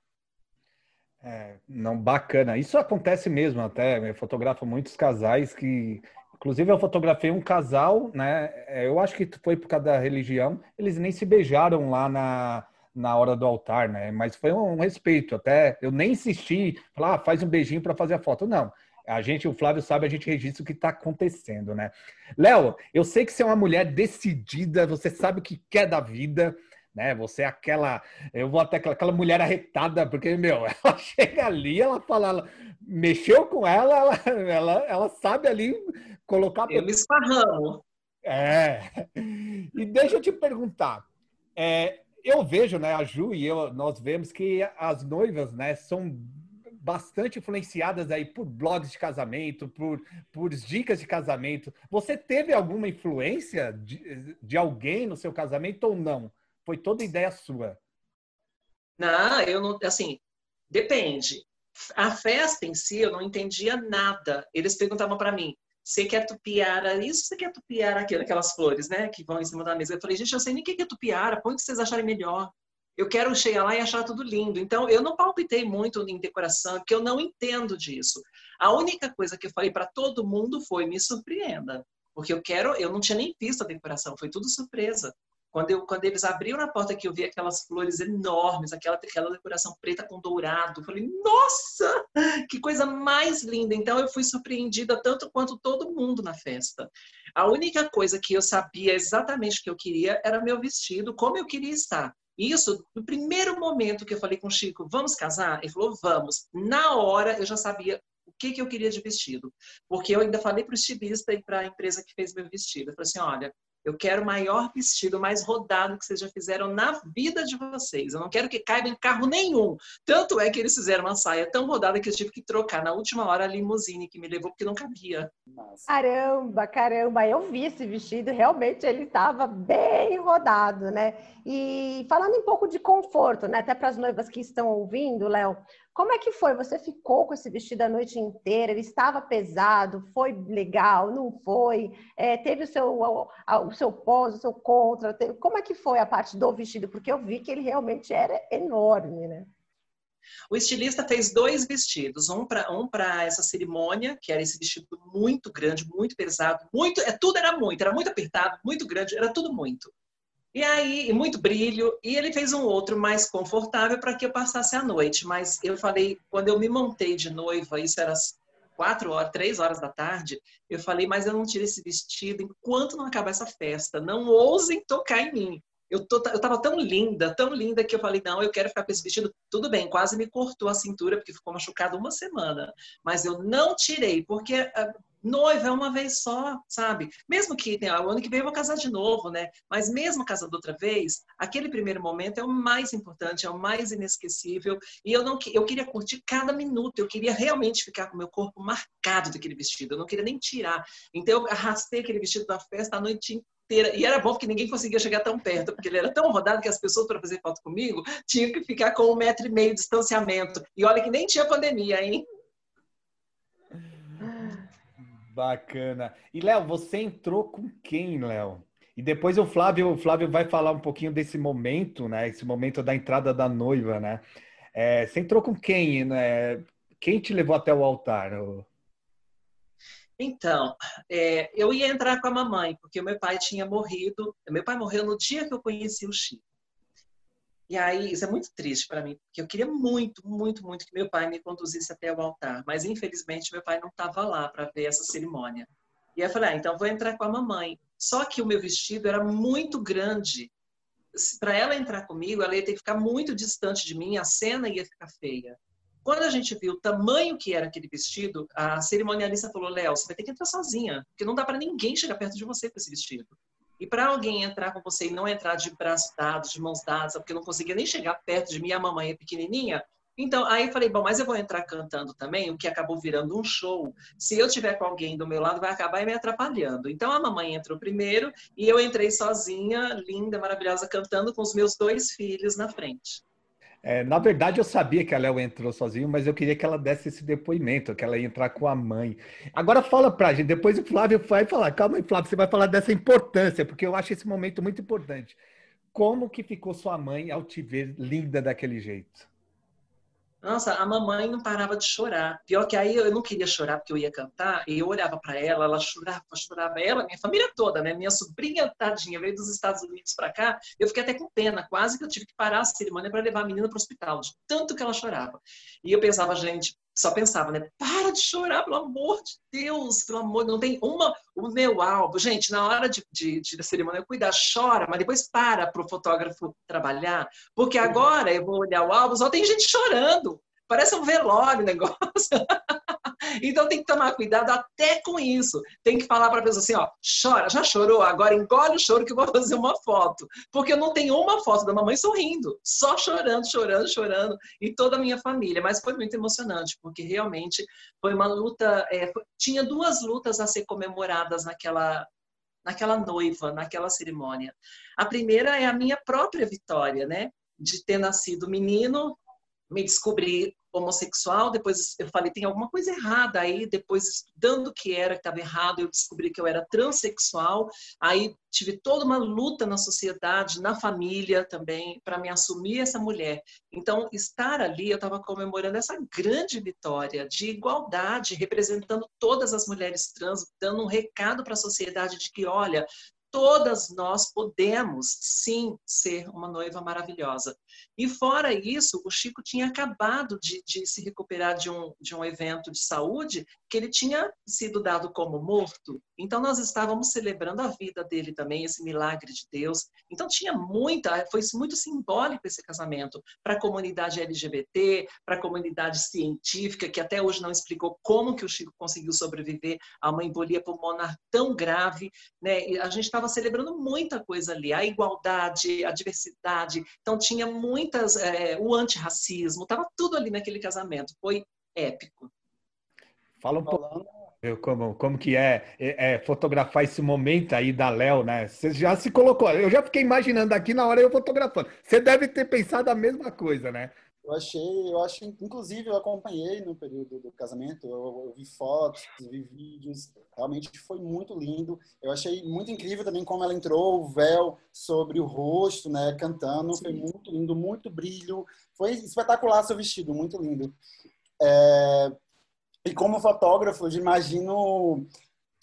É, não, bacana. Isso acontece mesmo até. Eu fotografo muitos casais que. Inclusive, eu fotografei um casal, né? É, eu acho que foi por causa da religião. Eles nem se beijaram lá na, na hora do altar, né? Mas foi um respeito. Até eu nem insisti, falar, ah, faz um beijinho para fazer a foto. Não. A gente, o Flávio sabe, a gente registra o que está acontecendo, né? Léo, eu sei que você é uma mulher decidida, você sabe o que quer da vida, né? Você é aquela, eu vou até aquela, aquela mulher arretada, porque, meu, ela chega ali, ela fala, ela mexeu com ela, ela, ela, ela sabe ali colocar. Eu me esparramo. É. E deixa eu te perguntar. É, eu vejo, né, a Ju e eu, nós vemos que as noivas, né, são bastante influenciadas aí por blogs de casamento, por, por dicas de casamento. Você teve alguma influência de, de alguém no seu casamento ou não? Foi toda ideia sua? Não, eu não, assim, depende. A festa em si, eu não entendia nada. Eles perguntavam para mim, você quer tupiara isso, você quer tupiara aquilo, aquelas flores, né, que vão em cima da mesa. Eu falei, gente, eu sei nem o que é tupiara, põe o que vocês acharem melhor. Eu quero chegar lá e achar tudo lindo. Então, eu não palpitei muito em decoração, porque eu não entendo disso. A única coisa que eu falei para todo mundo foi me surpreenda. Porque eu quero, eu não tinha nem visto a decoração, foi tudo surpresa. Quando, eu, quando eles abriram a porta que eu vi aquelas flores enormes, aquela, aquela decoração preta com dourado, eu falei, nossa, que coisa mais linda. Então eu fui surpreendida tanto quanto todo mundo na festa. A única coisa que eu sabia exatamente o que eu queria era meu vestido, como eu queria estar. Isso, no primeiro momento que eu falei com o Chico, vamos casar? Ele falou, vamos. Na hora eu já sabia o que, que eu queria de vestido. Porque eu ainda falei para o estilista e para a empresa que fez meu vestido. Eu falei assim, olha, eu quero o maior vestido, mais rodado que vocês já fizeram na vida de vocês. Eu não quero que caiba em carro nenhum. Tanto é que eles fizeram uma saia tão rodada que eu tive que trocar na última hora a limusine que me levou porque não cabia. Caramba, caramba, eu vi esse vestido, realmente ele estava bem rodado, né? E falando um pouco de conforto, né? Até para as noivas que estão ouvindo, Léo, como é que foi? Você ficou com esse vestido a noite inteira? Ele estava pesado? Foi legal? Não foi? É, teve o seu, o, o seu pós, o seu contra? Teve... Como é que foi a parte do vestido? Porque eu vi que ele realmente era enorme, né? O estilista fez dois vestidos, um para um essa cerimônia, que era esse vestido muito grande, muito pesado, muito, é, tudo era muito, era muito apertado, muito grande, era tudo muito. E aí, e muito brilho, e ele fez um outro mais confortável para que eu passasse a noite. Mas eu falei, quando eu me montei de noiva, isso era quatro horas, três horas da tarde, eu falei, mas eu não tiro esse vestido enquanto não acabar essa festa. Não ousem tocar em mim. Eu, tô, eu tava tão linda, tão linda, que eu falei, não, eu quero ficar com esse vestido. Tudo bem, quase me cortou a cintura, porque ficou machucado uma semana. Mas eu não tirei, porque ah, noiva é uma vez só, sabe? Mesmo que né, o ano que vem eu vou casar de novo, né? Mas mesmo casando outra vez, aquele primeiro momento é o mais importante, é o mais inesquecível. E eu não eu queria curtir cada minuto, eu queria realmente ficar com o meu corpo marcado daquele vestido, eu não queria nem tirar. Então eu arrastei aquele vestido da festa a noite inteira. E era bom porque ninguém conseguia chegar tão perto, porque ele era tão rodado que as pessoas, para fazer foto comigo, tinham que ficar com um metro e meio de distanciamento. E olha que nem tinha pandemia, hein? Bacana. E, Léo, você entrou com quem, Léo? E depois o Flávio, o Flávio vai falar um pouquinho desse momento, né? Esse momento da entrada da noiva, né? É, você entrou com quem, né? Quem te levou até o altar? Então, é, eu ia entrar com a mamãe, porque meu pai tinha morrido. Meu pai morreu no dia que eu conheci o Chico. E aí, isso é muito triste para mim, porque eu queria muito, muito, muito que meu pai me conduzisse até o altar, mas infelizmente meu pai não estava lá para ver essa cerimônia. E eu falei, ah, então vou entrar com a mamãe. Só que o meu vestido era muito grande. Para ela entrar comigo, ela ia ter que ficar muito distante de mim, a cena ia ficar feia. Quando a gente viu o tamanho que era aquele vestido, a cerimonialista falou: Léo, você vai ter que entrar sozinha, porque não dá para ninguém chegar perto de você com esse vestido. E para alguém entrar com você e não entrar de braços dados, de mãos dadas, porque não conseguia nem chegar perto de mim, a mamãe é pequenininha. Então, aí falei, bom, mas eu vou entrar cantando também, o que acabou virando um show. Se eu tiver com alguém do meu lado, vai acabar me atrapalhando. Então, a mamãe entrou primeiro e eu entrei sozinha, linda, maravilhosa, cantando com os meus dois filhos na frente. É, na verdade, eu sabia que a Léo entrou sozinho, mas eu queria que ela desse esse depoimento, que ela ia entrar com a mãe. Agora fala pra gente, depois o Flávio vai falar. Calma aí, Flávio, você vai falar dessa importância, porque eu acho esse momento muito importante. Como que ficou sua mãe ao te ver linda daquele jeito? Nossa, a mamãe não parava de chorar. Pior que aí eu não queria chorar porque eu ia cantar, e eu olhava para ela, ela chorava, chorava. Ela, minha família toda, né? Minha sobrinha, tadinha, veio dos Estados Unidos para cá. Eu fiquei até com pena, quase que eu tive que parar a cerimônia para levar a menina para o hospital, de tanto que ela chorava. E eu pensava, gente, só pensava, né? Para de chorar, pelo amor de Deus, pelo amor, não tem uma. O meu álbum, gente, na hora de, de, de da cerimônia, cuida, chora, mas depois para para o fotógrafo trabalhar, porque agora eu vou olhar o álbum, só tem gente chorando. Parece um velório o negócio. então tem que tomar cuidado até com isso. Tem que falar para a pessoa assim, ó, chora, já chorou? Agora engole o choro que eu vou fazer uma foto. Porque eu não tenho uma foto da mamãe sorrindo, só chorando, chorando, chorando, e toda a minha família. Mas foi muito emocionante, porque realmente foi uma luta, é, tinha duas lutas a ser comemoradas naquela naquela noiva, naquela cerimônia. A primeira é a minha própria vitória, né? De ter nascido menino, me descobri homossexual, depois eu falei, tem alguma coisa errada aí, depois estudando o que era que estava errado, eu descobri que eu era transexual, aí tive toda uma luta na sociedade, na família também, para me assumir essa mulher. Então, estar ali, eu estava comemorando essa grande vitória de igualdade, representando todas as mulheres trans, dando um recado para a sociedade de que, olha, todas nós podemos sim ser uma noiva maravilhosa. E fora isso, o Chico tinha acabado de, de, se recuperar de um, de um evento de saúde que ele tinha sido dado como morto. Então nós estávamos celebrando a vida dele também, esse milagre de Deus. Então tinha muita, foi muito simbólico esse casamento para a comunidade LGBT, para a comunidade científica que até hoje não explicou como que o Chico conseguiu sobreviver a uma embolia pulmonar tão grave, né? E a gente estava celebrando muita coisa ali, a igualdade, a diversidade. Então tinha muitas, é, o antirracismo, estava tudo ali naquele casamento. Foi épico. Fala um pouco como, como que é, é, é, fotografar esse momento aí da Léo, né? Você já se colocou, eu já fiquei imaginando aqui na hora eu fotografando. Você deve ter pensado a mesma coisa, né? Eu achei, eu achei, inclusive eu acompanhei no período do casamento, eu, eu vi fotos, vi vídeos, realmente foi muito lindo. Eu achei muito incrível também como ela entrou, o véu sobre o rosto, né, cantando, Sim. foi muito lindo, muito brilho, foi espetacular seu vestido, muito lindo. É, e como fotógrafo, eu imagino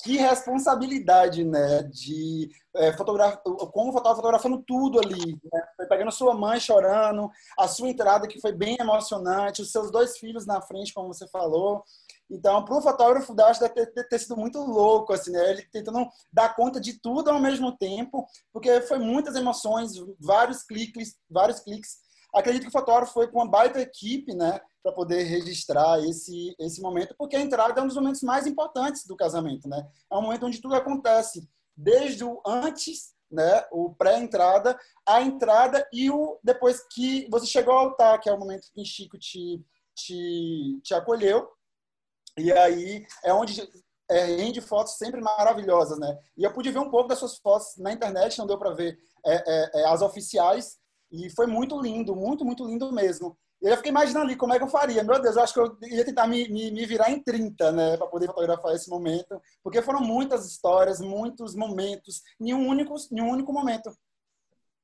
que responsabilidade, né, de é, fotografar, como fotógrafo fotografando tudo ali, né? pegando sua mãe chorando, a sua entrada que foi bem emocionante, os seus dois filhos na frente, como você falou. Então, para o fotógrafo, eu acho que deve ter, ter, sido muito louco, assim, né? Ele tentando dar conta de tudo ao mesmo tempo, porque foi muitas emoções, vários cliques, vários cliques. Acredito que o fotógrafo foi com uma baita equipe, né? Para poder registrar esse, esse momento, porque a entrada é um dos momentos mais importantes do casamento, né? É um momento onde tudo acontece, desde o antes, né, o pré-entrada, a entrada e o depois que você chegou ao altar, que é o momento que Chico te, te, te acolheu. E aí é onde é, rende fotos sempre maravilhosas, né? E eu pude ver um pouco das suas fotos na internet, não deu para ver é, é, é, as oficiais, e foi muito lindo, muito, muito lindo mesmo. Eu já fiquei imaginando ali como é que eu faria. Meu Deus, eu acho que eu ia tentar me, me, me virar em 30, né, para poder fotografar esse momento, porque foram muitas histórias, muitos momentos, em um único, em um único momento.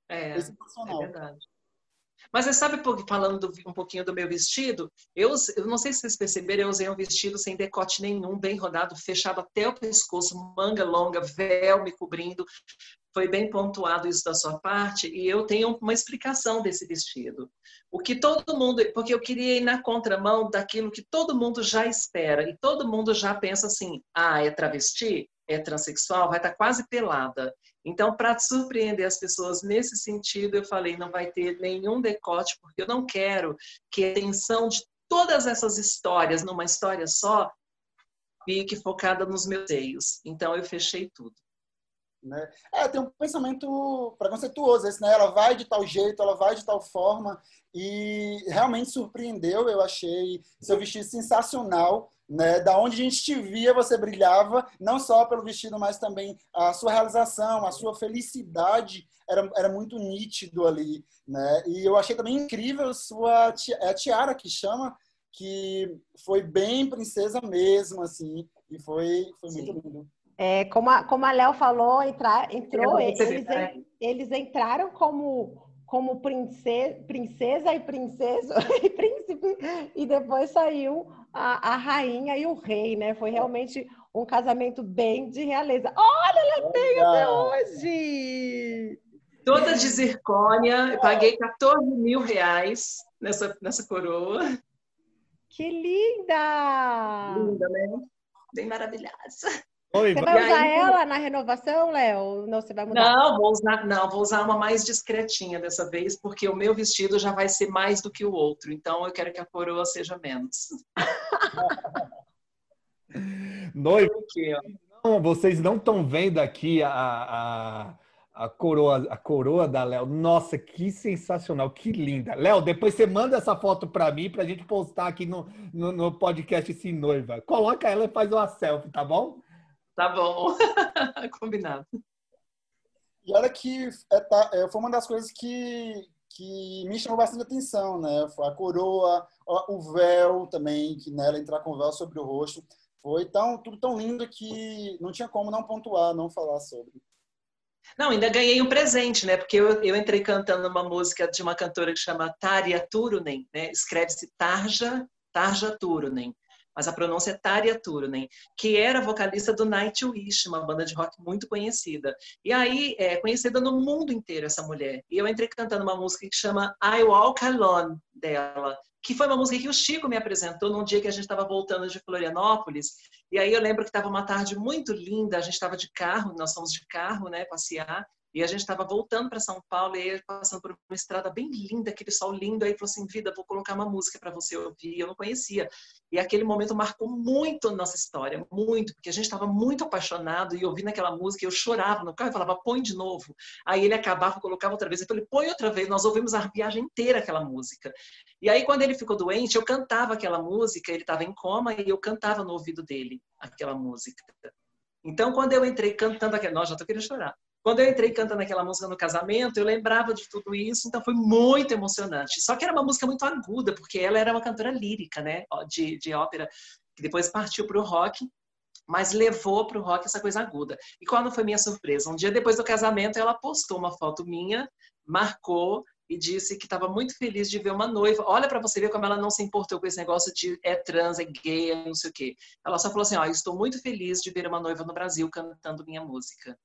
É, é verdade. Mas você sabe, falando um pouquinho do meu vestido, eu, eu não sei se vocês perceberam, eu usei um vestido sem decote nenhum, bem rodado, fechado até o pescoço, manga longa, véu me cobrindo foi bem pontuado isso da sua parte e eu tenho uma explicação desse vestido. O que todo mundo, porque eu queria ir na contramão daquilo que todo mundo já espera e todo mundo já pensa assim: ah, é travesti, é transexual, vai estar tá quase pelada. Então, para surpreender as pessoas nesse sentido, eu falei: não vai ter nenhum decote, porque eu não quero que a atenção de todas essas histórias numa história só fique focada nos meus seios. Então, eu fechei tudo. Né? É, tem um pensamento preconceituoso esse, né? Ela vai de tal jeito, ela vai de tal forma e realmente surpreendeu. Eu achei seu vestido sensacional, né? Da onde a gente te via, você brilhava, não só pelo vestido, mas também a sua realização, a sua felicidade era, era muito nítido ali, né? E eu achei também incrível sua é a tiara que chama, que foi bem princesa mesmo, assim, e foi, foi muito lindo. É, como a, como a Léo falou, entrar, entrou, eles, eles entraram como, como princesa, princesa e princesa e príncipe, e depois saiu a, a rainha e o rei, né? Foi realmente um casamento bem de realeza. Olha, ela tem até hoje! Toda de zircônia, paguei 14 mil reais nessa, nessa coroa. Que linda! Linda, né? Bem maravilhosa. Você vai usar aí, ela na renovação, Léo? Não, você vai mudar? Não, vou usar, não, vou usar uma mais discretinha dessa vez, porque o meu vestido já vai ser mais do que o outro. Então eu quero que a coroa seja menos. Noivo, não, vocês não estão vendo aqui a, a, a coroa, a coroa da Léo. Nossa, que sensacional, que linda. Léo, depois você manda essa foto para mim para a gente postar aqui no, no, no podcast Sim Noiva. Coloca ela e faz uma selfie, tá bom? Tá bom. Combinado. E olha que é, tá, é, foi uma das coisas que, que me chamou bastante atenção, né? Foi a coroa, o véu também, que nela entrar com o véu sobre o rosto. Foi tão, tudo tão lindo que não tinha como não pontuar, não falar sobre. Não, ainda ganhei um presente, né? Porque eu, eu entrei cantando uma música de uma cantora que chama Tarja Turunen, né? Escreve-se Tarja, Tarja Turunen mas a pronúncia é Tarja Turunen, que era vocalista do Nightwish, uma banda de rock muito conhecida. E aí, é conhecida no mundo inteiro essa mulher. E eu entrei cantando uma música que chama I Walk Alone, dela, que foi uma música que o Chico me apresentou num dia que a gente estava voltando de Florianópolis. E aí eu lembro que estava uma tarde muito linda, a gente estava de carro, nós fomos de carro, né, passear. E a gente estava voltando para São Paulo e passando por uma estrada bem linda, aquele sol lindo. Aí falou assim: Vida, vou colocar uma música para você ouvir. Eu não conhecia. E aquele momento marcou muito a nossa história, muito, porque a gente estava muito apaixonado e ouvindo aquela música, eu chorava no carro e falava: Põe de novo. Aí ele acabava, colocava outra vez. Eu falei: Põe outra vez. Nós ouvimos a viagem inteira aquela música. E aí, quando ele ficou doente, eu cantava aquela música. Ele estava em coma e eu cantava no ouvido dele aquela música. Então, quando eu entrei cantando aquela. Nossa, já estou querendo chorar. Quando eu entrei cantando aquela música no casamento, eu lembrava de tudo isso, então foi muito emocionante. Só que era uma música muito aguda, porque ela era uma cantora lírica, né, de, de ópera, que depois partiu para o rock, mas levou para o rock essa coisa aguda. E qual não foi minha surpresa? Um dia depois do casamento, ela postou uma foto minha, marcou e disse que estava muito feliz de ver uma noiva. Olha para você ver como ela não se importou com esse negócio de é trans, é gay, é não sei o quê. Ela só falou assim: ó, estou muito feliz de ver uma noiva no Brasil cantando minha música.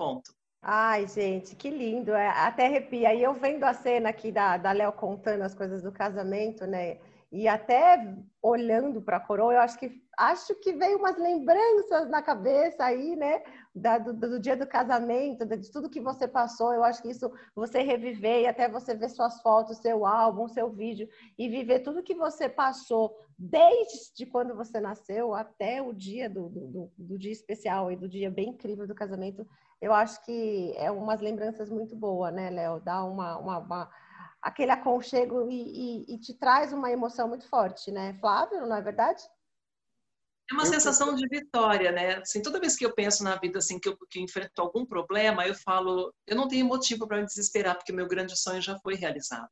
Ponto. Ai, gente, que lindo. É, até arrepia. E eu vendo a cena aqui da, da Léo contando as coisas do casamento, né? E até olhando para a coroa, eu acho que acho que veio umas lembranças na cabeça aí, né? Da, do, do, dia do casamento, de tudo que você passou. Eu acho que isso você reviver e até você ver suas fotos, seu álbum, seu vídeo e viver tudo que você passou desde quando você nasceu até o dia do, do, do dia especial e do dia bem incrível do casamento eu acho que é umas lembranças muito boas, né, Léo? Dá uma, uma, uma, aquele aconchego e, e, e, te traz uma emoção muito forte, né, Flávio? Não é verdade? É uma sensação de vitória, né? Assim, toda vez que eu penso na vida, assim, que eu que enfrento algum problema, eu falo, eu não tenho motivo para me desesperar, porque meu grande sonho já foi realizado.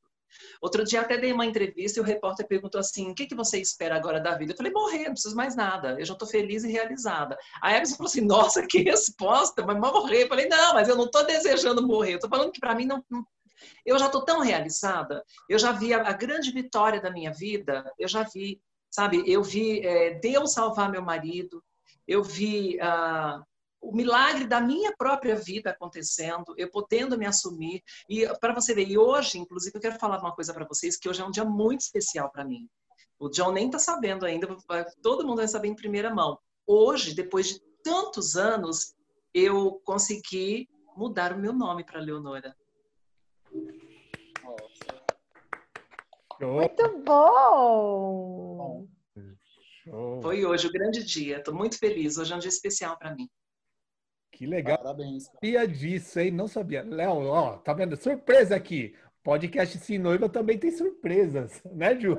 Outro dia até dei uma entrevista e o repórter perguntou assim: o que, que você espera agora da vida? Eu falei: morrer, não preciso mais nada, eu já estou feliz e realizada. Aí a falou assim: nossa, que resposta, mas morrer. Eu falei: não, mas eu não estou desejando morrer, eu estou falando que para mim não, não, Eu já estou tão realizada, eu já vi a, a, grande vitória da minha vida, eu já vi, sabe? Eu vi é, Deus salvar meu marido, eu vi. Ah, o milagre da minha própria vida acontecendo, eu podendo me assumir. E para você ver, e hoje, inclusive, eu quero falar uma coisa para vocês, que hoje é um dia muito especial para mim. O John nem está sabendo ainda, todo mundo vai saber em primeira mão. Hoje, depois de tantos anos, eu consegui mudar o meu nome para Leonora. Muito bom! Foi hoje o grande dia. Estou muito feliz. Hoje é um dia especial para mim. Que legal. Parabéns. Sabia disso, hein? Não sabia. Léo, ó, tá vendo? Surpresa aqui. Podcast Sim Noiva também tem surpresas, né, Ju?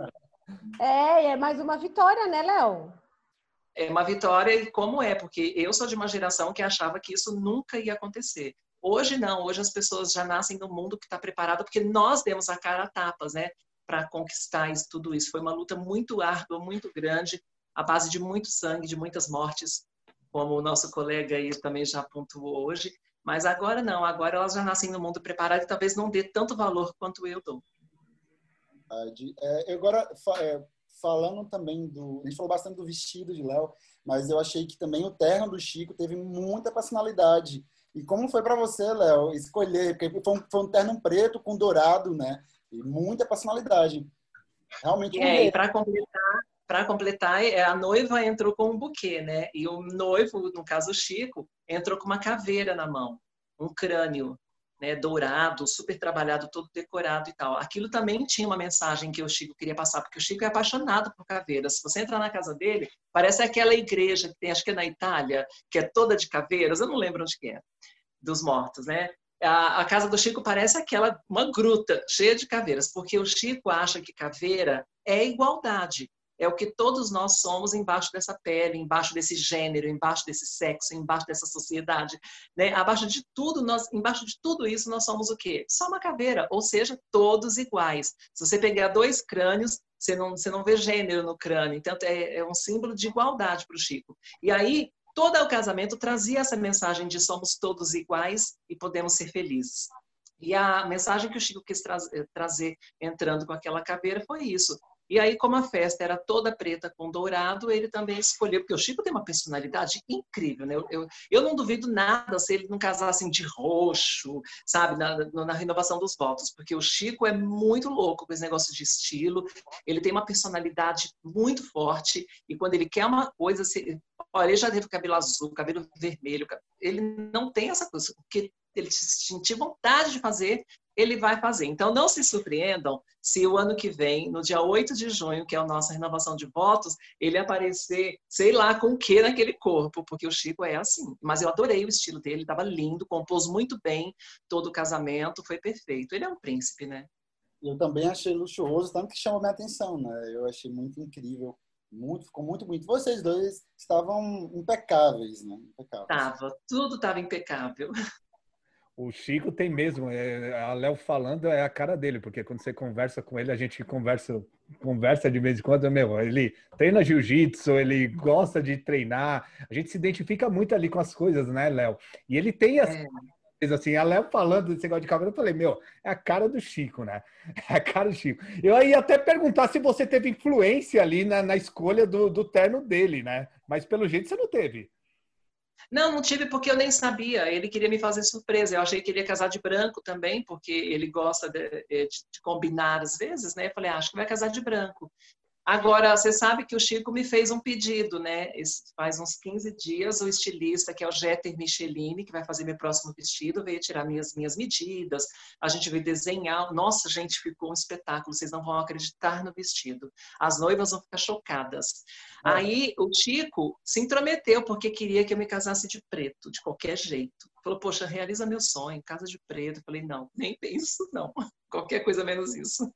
É, é mais uma vitória, né, Léo? É uma vitória e como é, porque eu sou de uma geração que achava que isso nunca ia acontecer. Hoje não, hoje as pessoas já nascem no mundo que está preparado, porque nós demos a cara a tapas, né, para conquistar isso, tudo isso. Foi uma luta muito árdua, muito grande, à base de muito sangue, de muitas mortes como o nosso colega aí também já pontuou hoje. Mas agora não, agora elas já nascem no mundo preparado e talvez não dê tanto valor quanto eu dou. É, agora, é, falando também do. A gente falou bastante do vestido de Léo, mas eu achei que também o terno do Chico teve muita personalidade. E como foi para você, Léo, escolher? Porque foi um, foi um terno preto com dourado, né? E muita personalidade. Realmente. É, e para completar, para completar, é, a noiva entrou com um buquê, né? E o noivo, no caso o Chico, entrou com uma caveira na mão, um crânio né, dourado, super trabalhado, todo decorado e tal. Aquilo também tinha uma mensagem que o Chico queria passar, porque o Chico é apaixonado por caveiras. Se você entrar na casa dele, parece aquela igreja que tem, acho que é na Itália, que é toda de caveiras, eu não lembro onde que é, dos mortos, né? A, a casa do Chico parece aquela, uma gruta cheia de caveiras, porque o Chico acha que caveira é igualdade é o que todos nós somos embaixo dessa pele, embaixo desse gênero, embaixo desse sexo, embaixo dessa sociedade, né? Abaixo de tudo, nós, embaixo de tudo isso, nós somos o quê? Só uma caveira, ou seja, todos iguais. Se você pegar dois crânios, você não, você não vê gênero no crânio, então é, é um símbolo de igualdade para o Chico. E aí, todo o casamento trazia essa mensagem de somos todos iguais e podemos ser felizes. E a mensagem que o Chico quis tra trazer entrando com aquela caveira foi isso: e aí, como a festa era toda preta com dourado, ele também escolheu, porque o Chico tem uma personalidade incrível, né? Eu, eu, eu não duvido nada se ele não casasse de roxo, sabe, na, na, renovação dos votos, porque o Chico é muito louco com esse negócio de estilo, ele tem uma personalidade muito forte, e quando ele quer uma coisa, se, olha, ele já teve cabelo azul, cabelo vermelho, ele não tem essa coisa, porque ele sentir vontade de fazer, ele vai fazer. Então, não se surpreendam se o ano que vem, no dia 8 de junho, que é a nossa renovação de votos, ele aparecer, sei lá, com o que naquele corpo, porque o Chico é assim. Mas eu adorei o estilo dele, estava lindo, compôs muito bem todo o casamento, foi perfeito. Ele é um príncipe, né? Eu também achei luxuoso, tanto que chamou minha atenção, né? Eu achei muito incrível. Muito, ficou muito bonito. Vocês dois estavam impecáveis, né? Impecáveis. Tava, tudo estava impecável. O Chico tem mesmo, é, a Léo falando é a cara dele, porque quando você conversa com ele, a gente conversa, conversa de vez em quando, meu, ele treina jiu-jitsu, ele gosta de treinar, a gente se identifica muito ali com as coisas, né, Léo? E ele tem as é. assim, a Léo falando desse negócio de cabelo, eu falei, meu, é a cara do Chico, né? É a cara do Chico. Eu ia até perguntar se você teve influência ali na, na escolha do, do terno dele, né? Mas pelo jeito você não teve. Não, não tive porque eu nem sabia. Ele queria me fazer surpresa. Eu achei que ele ia casar de branco também, porque ele gosta de, de, de combinar às vezes, né? Eu falei, ah, acho que vai casar de branco. Agora, você sabe que o Chico me fez um pedido, né? Faz uns 15 dias, o estilista, que é o Jeter Michelini, que vai fazer meu próximo vestido, veio tirar minhas, minhas medidas, a gente veio desenhar. Nossa, gente, ficou um espetáculo, vocês não vão acreditar no vestido. As noivas vão ficar chocadas. É. Aí, o Chico se intrometeu, porque queria que eu me casasse de preto, de qualquer jeito. Falou, poxa, realiza meu sonho, casa de preto. Eu falei, não, nem penso, não. Qualquer coisa menos isso.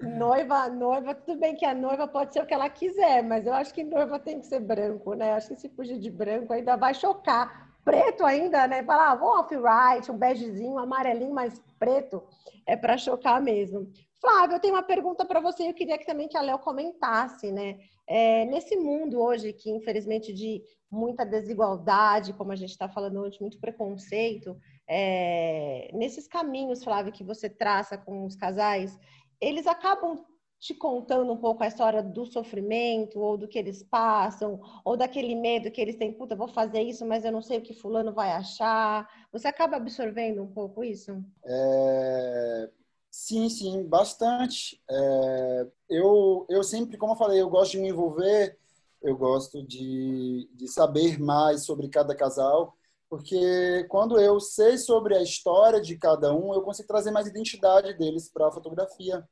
Noiva, noiva, tudo bem que a noiva pode ser o que ela quiser, mas eu acho que noiva tem que ser branco, né? Acho que se fugir de branco ainda vai chocar. Preto ainda, né? Falar, ah, vou off-white, um begezinho, um amarelinho, mas preto é para chocar mesmo. Flávio, eu tenho uma pergunta para você. Eu queria que também que a Léo comentasse, né? É, nesse mundo hoje que infelizmente de muita desigualdade, como a gente está falando hoje, muito preconceito, é, nesses caminhos, Flávio, que você traça com os casais, eles acabam te contando um pouco a história do sofrimento, ou do que eles passam, ou daquele medo que eles têm, puta, vou fazer isso, mas eu não sei o que fulano vai achar. Você acaba absorvendo um pouco isso? É... Sim, sim, bastante. É... Eu, eu sempre, como eu falei, eu gosto de me envolver, eu gosto de, de saber mais sobre cada casal, porque quando eu sei sobre a história de cada um, eu consigo trazer mais identidade deles para a fotografia.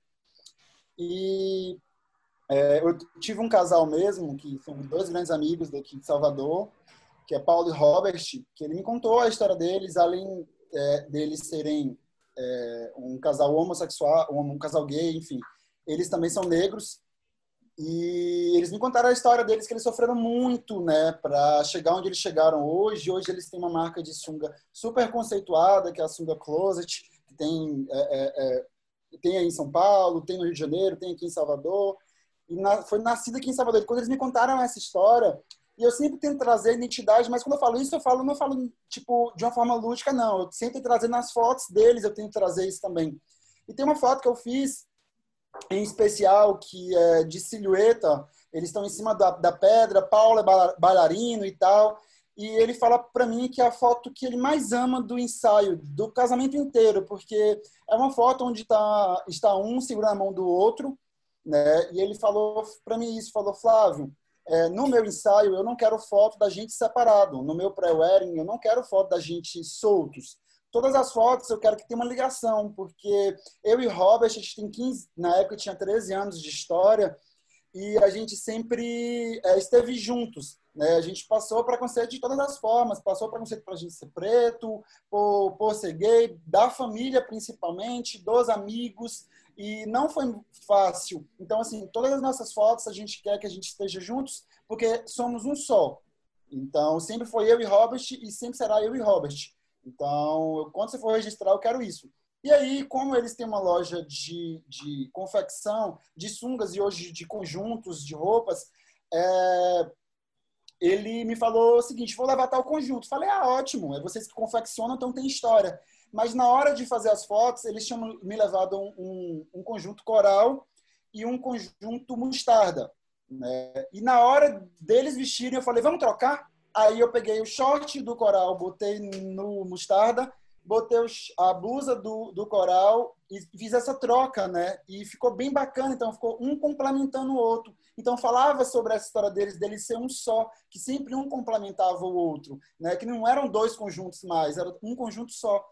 E é, eu tive um casal mesmo, que são dois grandes amigos daqui de Salvador, que é Paulo e Robert, que ele me contou a história deles, além é, deles serem é, um casal homossexual, um, um casal gay, enfim. Eles também são negros e eles me contaram a história deles, que eles sofreram muito, né, para chegar onde eles chegaram hoje. Hoje eles têm uma marca de sunga super conceituada, que é a Sunga Closet, que tem, é, é, é, tem aí em São Paulo, tem no Rio de Janeiro, tem aqui em Salvador. E na, foi nascida aqui em Salvador. E quando eles me contaram essa história, e eu sempre tento trazer identidade, mas quando eu falo isso, eu falo, não falo tipo de uma forma lúdica, não. Eu sempre trazer nas fotos deles, eu tento trazer isso também. E tem uma foto que eu fiz em especial que é de silhueta, eles estão em cima da, da pedra, Paulo é bailarino e tal, e ele fala para mim que é a foto que ele mais ama do ensaio, do casamento inteiro, porque é uma foto onde tá, está um segurando a mão do outro, né? E ele falou para mim isso, falou, Flávio, é, no meu ensaio eu não quero foto da gente separado, no meu pré-wedding eu não quero foto da gente soltos. Todas as fotos eu quero que tenha uma ligação, porque eu e Robert, a gente tem 15, na época eu tinha 13 anos de história, e a gente sempre é, esteve juntos. Né? A gente passou para conceito de todas as formas, passou para conceito para a gente ser preto, por, por ser gay, da família principalmente, dos amigos, e não foi fácil. Então, assim, todas as nossas fotos a gente quer que a gente esteja juntos, porque somos um só. Então, sempre foi eu e Robert e sempre será eu e Robert. Então, quando você for registrar, eu quero isso. E aí, como eles têm uma loja de, de confecção de sungas e hoje de conjuntos de roupas, é, ele me falou o seguinte: vou levar tal conjunto. Falei, ah, ótimo, é vocês que confeccionam, então tem história. Mas na hora de fazer as fotos, eles tinham me levado um, um, um conjunto coral e um conjunto mostarda. Né? E na hora deles vestirem, eu falei, vamos trocar? Aí eu peguei o short do coral, botei no mostarda, botei a blusa do, do coral e fiz essa troca, né? E ficou bem bacana, então ficou um complementando o outro. Então falava sobre essa história deles, deles ser um só, que sempre um complementava o outro, né? Que não eram dois conjuntos mais, era um conjunto só.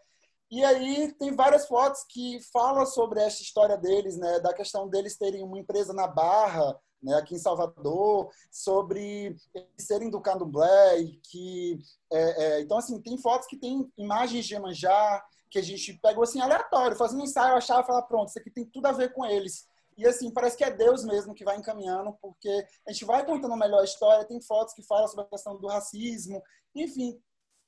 E aí tem várias fotos que falam sobre essa história deles, né? Da questão deles terem uma empresa na Barra, né, aqui em Salvador, sobre serem do candomblé e que... É, é, então, assim, tem fotos que tem imagens de Iemanjá, que a gente pegou assim, aleatório, fazendo um ensaio, achava falava, pronto, isso aqui tem tudo a ver com eles. E assim, parece que é Deus mesmo que vai encaminhando, porque a gente vai contando melhor a história, tem fotos que falam sobre a questão do racismo, enfim,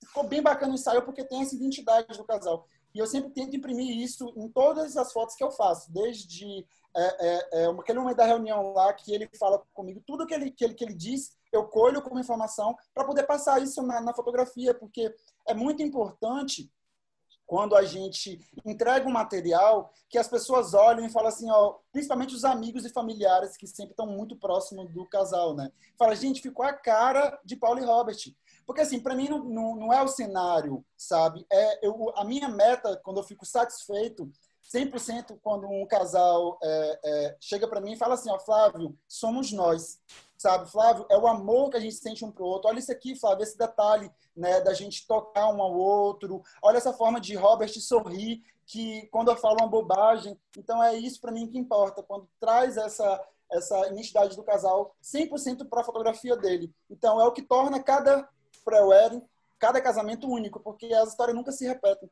ficou bem bacana o ensaio porque tem essa identidade do casal. E eu sempre tento imprimir isso em todas as fotos que eu faço, desde é, é, é, aquele momento da reunião lá que ele fala comigo, tudo que ele, que ele, que ele diz, eu colho como informação para poder passar isso na, na fotografia, porque é muito importante quando a gente entrega um material que as pessoas olham e falam assim, ó, principalmente os amigos e familiares que sempre estão muito próximos do casal, né? Fala, gente, ficou a cara de Paulo e Robert. Porque, assim, para mim não, não, não, é o cenário, sabe? É, eu, a minha meta, quando eu fico satisfeito, 100% quando um casal é, é, chega para mim e fala assim, ó, Flávio, somos nós, sabe? Flávio, é o amor que a gente sente um pro outro. Olha isso aqui, Flávio, esse detalhe, né, da gente tocar um ao outro. Olha essa forma de Robert sorrir, que quando eu falo uma bobagem. Então é isso para mim que importa, quando traz essa essa identidade do casal 100% para a fotografia dele. Então é o que torna cada pré-wedding, cada casamento único, porque as histórias nunca se repetem.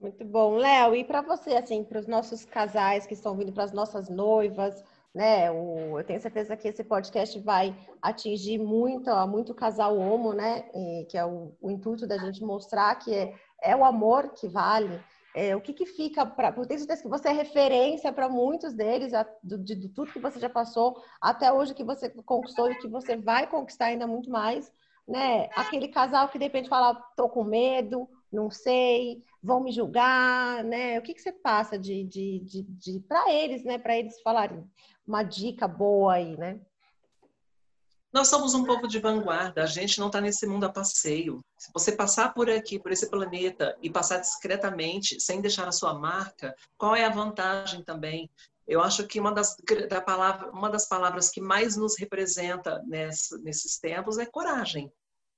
Muito bom, Léo. E para você, assim, para os nossos casais que estão vindo, para as nossas noivas, né? O, eu tenho certeza que esse podcast vai atingir muito, muito casal homo, né? E, que é o, o, intuito da gente mostrar que é, é o amor que vale. É, o que, que fica para. Eu tenho certeza que você é referência para muitos deles, a, do, de, de tudo que você já passou, até hoje que você conquistou e que você vai conquistar ainda muito mais né? Aquele casal que de repente fala, tô com medo, não sei, vão me julgar, né? O que, que você passa de, de, de, de para eles, né? Para eles falarem uma dica boa aí, né? Nós somos um povo de vanguarda, a gente não está nesse mundo a passeio. Se você passar por aqui, por esse planeta, e passar discretamente, sem deixar a sua marca, qual é a vantagem também eu acho que uma das, da palavra, uma das palavras que mais nos representa nesses tempos é coragem.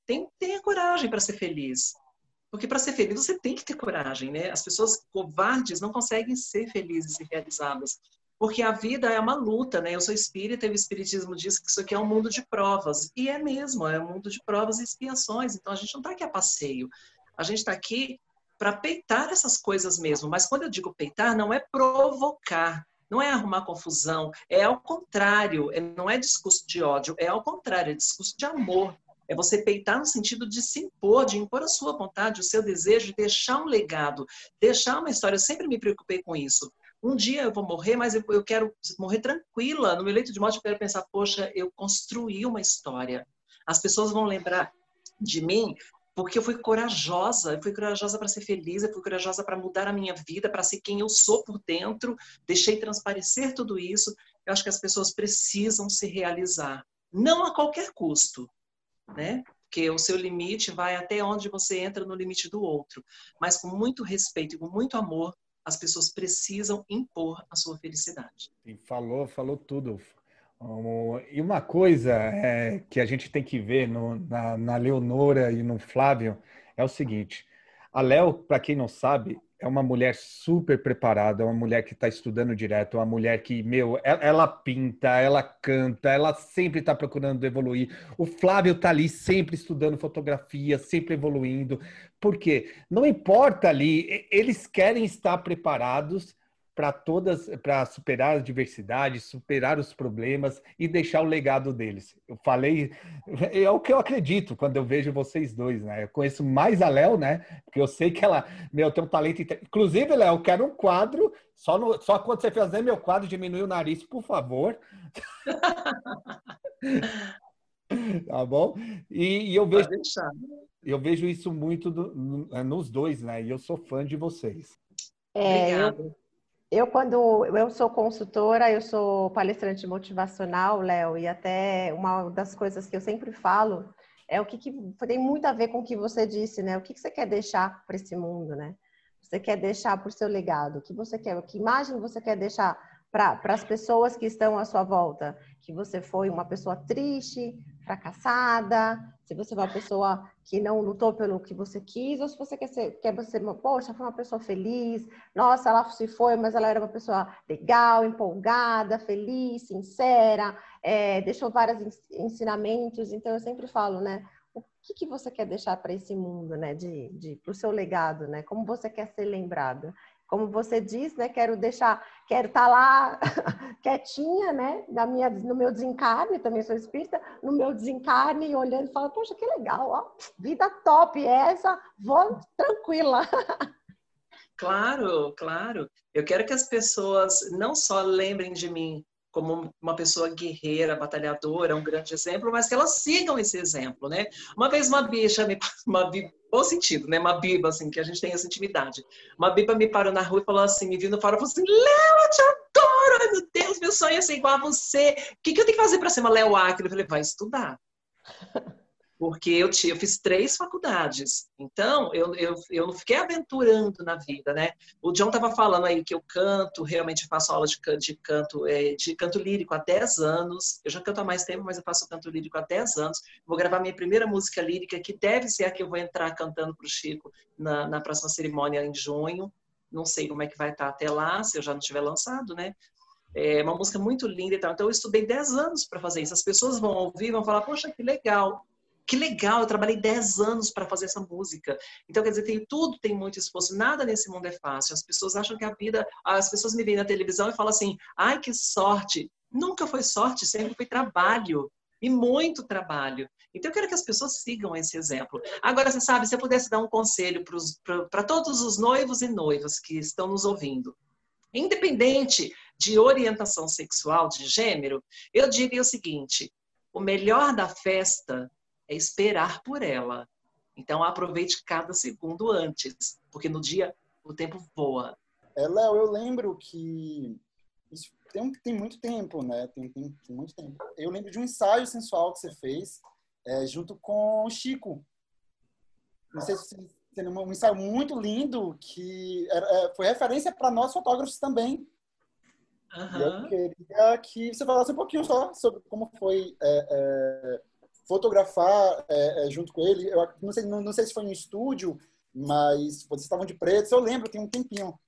Tem, tenha coragem para ser feliz. Porque para ser feliz você tem que ter coragem, né? As pessoas covardes não conseguem ser felizes e realizadas. Porque a vida é uma luta, né? Eu sou espírita e o espiritismo diz que isso aqui é um mundo de provas. E é mesmo, é um mundo de provas e expiações. Então a gente não está aqui a passeio. A gente está aqui para peitar essas coisas mesmo. Mas quando eu digo peitar, não é provocar, não é arrumar confusão, é ao contrário, é, não é discurso de ódio, é ao contrário, é discurso de amor. É você peitar no sentido de se impor, de impor a sua vontade, o seu desejo, de deixar um legado, deixar uma história. Eu sempre me preocupei com isso. Um dia eu vou morrer, mas eu, eu quero morrer tranquila. No meu leito de morte, eu quero pensar: poxa, eu construí uma história. As pessoas vão lembrar de mim porque eu fui corajosa, eu fui corajosa para ser feliz, eu fui corajosa para mudar a minha vida, para ser quem eu sou por dentro, deixei transparecer tudo isso. Eu acho que as pessoas precisam se realizar, não a qualquer custo, né? Porque o seu limite vai até onde você entra no limite do outro, mas com muito respeito e com muito amor, as pessoas precisam impor a sua felicidade. E falou, falou tudo. E uma coisa é, que a gente tem que ver no, na, na Leonora e no Flávio é o seguinte: a Léo, para quem não sabe, é uma mulher super preparada, uma mulher que está estudando direto, uma mulher que, meu, ela, ela pinta, ela canta, ela sempre está procurando evoluir. O Flávio está ali sempre estudando fotografia, sempre evoluindo. Por quê? Não importa ali, eles querem estar preparados para todas, para superar a diversidade, superar os problemas e deixar o legado deles. Eu falei, é o que eu acredito quando eu vejo vocês dois, né? Eu conheço mais a Léo, né? Porque eu sei que ela, meu, tem um talento. Inclusive, Léo, eu quero um quadro. Só, no, só quando você fazer meu quadro, diminuir o nariz, por favor. tá bom? E, e eu vejo, eu vejo isso muito do, no, nos dois, né? E eu sou fã de vocês. É, Obrigada. Eu, quando eu sou consultora, eu sou palestrante motivacional, Léo, e até uma das coisas que eu sempre falo é o que, que tem muito a ver com o que você disse, né? O que, que você quer deixar para esse mundo, né? Você quer deixar por seu legado? O que você quer? Que imagem você quer deixar para as pessoas que estão à sua volta? Que você foi uma pessoa triste, fracassada, se você foi uma pessoa que não lutou pelo que você quis, ou se você quer ser, quer ser uma, poxa, foi uma pessoa feliz, nossa, ela se foi, mas ela era uma pessoa legal, empolgada, feliz, sincera, é, deixou vários ensinamentos, então eu sempre falo, né, o que, que você quer deixar para esse mundo, né, de, de, para o seu legado, né, como você quer ser lembrado? Como você disse, né? Quero deixar, quero estar tá lá quietinha, né? Na minha, no meu desencarne, também sou espírita, no meu desencarne, olhando e falando, poxa, que legal, ó, vida top essa, vou tranquila. Claro, claro. Eu quero que as pessoas não só lembrem de mim como uma pessoa guerreira, batalhadora, um grande exemplo, mas que elas sigam esse exemplo, né? Uma vez uma bicha, uma bom sentido, né? Uma biba, assim, que a gente tem essa intimidade. Uma biba me parou na rua e falou assim, me viu no farol falou assim, Léo, te adoro! Meu Deus, meu sonho é ser igual a você. O que, que eu tenho que fazer para ser uma Léo Aquila? Eu falei, vai estudar porque eu, eu fiz três faculdades. Então, eu, eu, eu não fiquei aventurando na vida, né? O John estava falando aí que eu canto, realmente faço aula de, de canto é, de canto lírico há 10 anos. Eu já canto há mais tempo, mas eu faço canto lírico há 10 anos. Vou gravar minha primeira música lírica, que deve ser a que eu vou entrar cantando para o Chico na, na próxima cerimônia em junho. Não sei como é que vai estar até lá, se eu já não tiver lançado, né? É uma música muito linda e tal. Então, eu estudei 10 anos para fazer isso. As pessoas vão ouvir vão falar, poxa, que legal que legal, eu trabalhei 10 anos para fazer essa música. Então, quer dizer, tem, tudo tem muito esforço, nada nesse mundo é fácil. As pessoas acham que a vida, as pessoas me veem na televisão e falam assim, ai, que sorte. Nunca foi sorte, sempre foi trabalho. E muito trabalho. Então, eu quero que as pessoas sigam esse exemplo. Agora, você sabe, se eu pudesse dar um conselho para todos os noivos e noivas que estão nos ouvindo, independente de orientação sexual, de gênero, eu diria o seguinte: o melhor da festa é esperar por ela. Então aproveite cada segundo antes, porque no dia o tempo voa. É, Léo, eu lembro que isso tem, tem muito tempo, né? Tem, tem, tem, muito tempo. Eu lembro de um ensaio sensual que você fez é, junto com o Chico. Não sei se você um ensaio muito lindo que era, é, foi referência para nós fotógrafos também. Uhum. Eu queria que você falasse um pouquinho só sobre como foi é, é fotografar é, é, junto com ele. Eu não sei, não, não, sei se foi no estúdio, mas vocês estavam de preto. Eu lembro, tem um tempinho.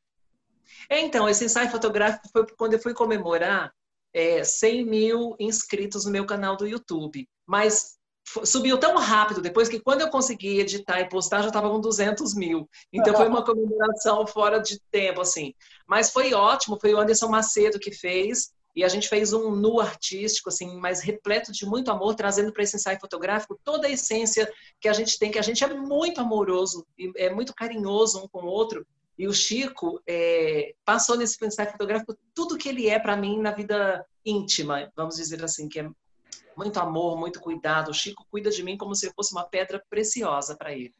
É, então, esse ensaio fotográfico foi quando eu fui comemorar é, 100 mil inscritos no meu canal do YouTube. Mas subiu tão rápido depois que quando eu consegui editar e postar já estava com 200 mil. Então foi uma comemoração fora de tempo, assim. Mas foi ótimo, foi o Anderson Macedo que fez. E a gente fez um nu artístico, assim, mas repleto de muito amor, trazendo para esse ensaio fotográfico toda a essência que a gente tem, que a gente é muito amoroso e é muito carinhoso um com o outro. E o Chico é, passou nesse ensaio fotográfico tudo que ele é para mim na vida íntima, vamos dizer assim, que é muito amor, muito cuidado. O Chico cuida de mim como se eu fosse uma pedra preciosa para ele.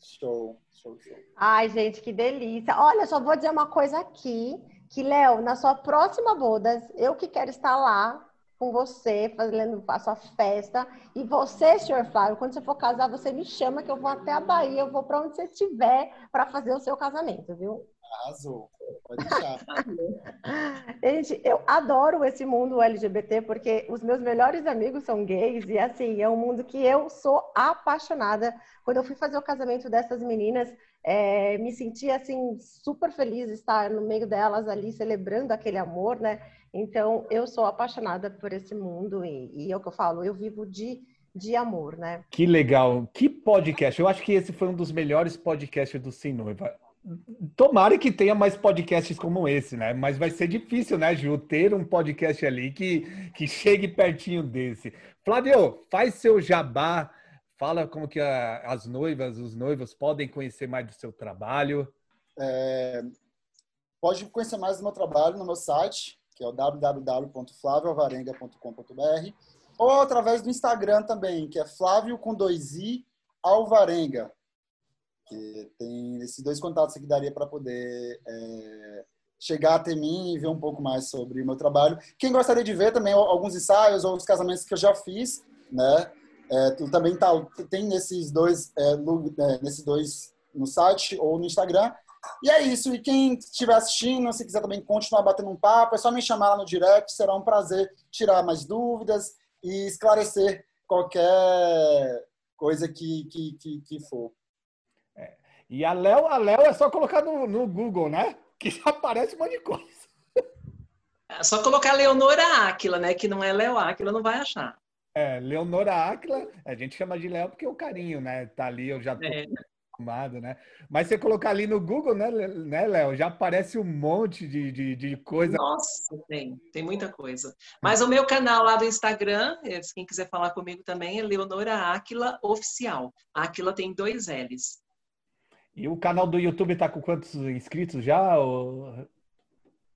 Show, show, show. Ai, gente, que delícia. Olha, só vou dizer uma coisa aqui que, Léo, na sua próxima boda, eu que quero estar lá com você, fazendo a sua festa. E você, senhor Flávio, quando você for casar, você me chama que eu vou até a Bahia, eu vou para onde você estiver para fazer o seu casamento, viu? Arrasou. Pode deixar. Gente, eu adoro esse mundo LGBT porque os meus melhores amigos são gays e assim, é um mundo que eu sou apaixonada. Quando eu fui fazer o casamento dessas meninas, é, me senti assim super feliz de estar no meio delas ali celebrando aquele amor, né? Então, eu sou apaixonada por esse mundo e, e é o que eu falo, eu vivo de de amor, né? Que legal. Que podcast. Eu acho que esse foi um dos melhores podcasts do Noiva. Tomara que tenha mais podcasts como esse, né? Mas vai ser difícil, né, Ju, ter um podcast ali que, que chegue pertinho desse. Flávio, faz seu jabá, fala como que a, as noivas, os noivos podem conhecer mais do seu trabalho. É, pode conhecer mais do meu trabalho no meu site, que é o www.flavioalvarenga.com.br ou através do Instagram também, que é Flávio com dois i Alvarenga que tem esses dois contatos que daria para poder é, chegar até mim e ver um pouco mais sobre o meu trabalho. Quem gostaria de ver também alguns ensaios ou os casamentos que eu já fiz, né? É, também tá, tem nesses dois, é, é, nesses dois no site ou no Instagram. E é isso. E quem estiver assistindo, se quiser também continuar batendo um papo, é só me chamar lá no direct. Será um prazer tirar mais dúvidas e esclarecer qualquer coisa que, que, que, que for. E a Léo, a Léo é só colocar no, no Google, né? Que já aparece um monte de coisa. É só colocar Leonora Áquila, né? Que não é Léo Áquila, não vai achar. É, Leonora Áquila, a gente chama de Léo porque é o carinho, né? Tá ali, eu já tô é. acostumado, né? Mas você colocar ali no Google, né, né Léo? Já aparece um monte de, de, de coisa. Nossa, tem, tem muita coisa. Mas o meu canal lá do Instagram, quem quiser falar comigo também, é Leonora Áquila Oficial. Áquila tem dois L's. E o canal do YouTube tá com quantos inscritos já? Ou...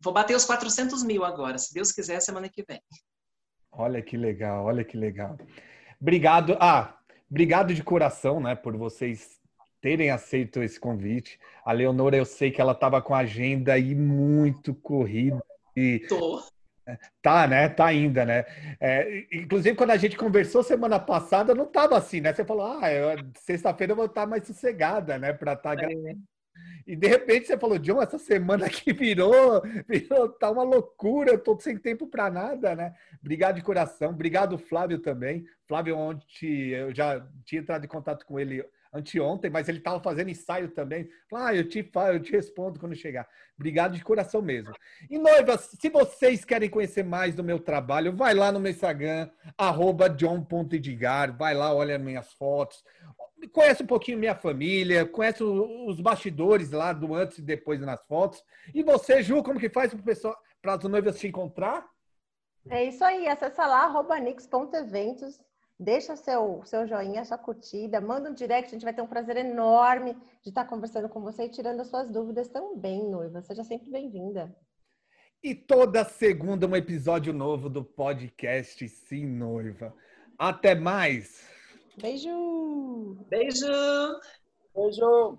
Vou bater os 400 mil agora, se Deus quiser, semana que vem. Olha que legal, olha que legal. Obrigado. Ah, obrigado de coração, né, por vocês terem aceito esse convite. A Leonora, eu sei que ela estava com a agenda aí muito corrida. E Tô. Tá, né? Tá ainda, né? É, inclusive, quando a gente conversou semana passada, não tava assim, né? Você falou, ah, sexta-feira eu vou estar mais sossegada, né? Para estar tá é. E de repente você falou, John, essa semana aqui virou, virou tá uma loucura, eu tô sem tempo para nada, né? Obrigado de coração, obrigado Flávio também. Flávio, ontem eu já tinha entrado em contato com ele anteontem, mas ele estava fazendo ensaio também. Ah, eu te, eu te respondo quando chegar. Obrigado de coração mesmo. E noivas, se vocês querem conhecer mais do meu trabalho, vai lá no meu Instagram, john.edgar, vai lá, olha minhas fotos, conhece um pouquinho minha família, conhece os bastidores lá do antes e depois nas fotos. E você, Ju, como que faz para as noivas te encontrar? É isso aí, acessa lá, arroba nix.eventos Deixa seu, seu joinha, sua curtida, manda um direct, a gente vai ter um prazer enorme de estar conversando com você e tirando as suas dúvidas também, noiva. Seja sempre bem-vinda. E toda segunda um episódio novo do podcast Sim Noiva. Até mais! Beijo! Beijo! Beijo!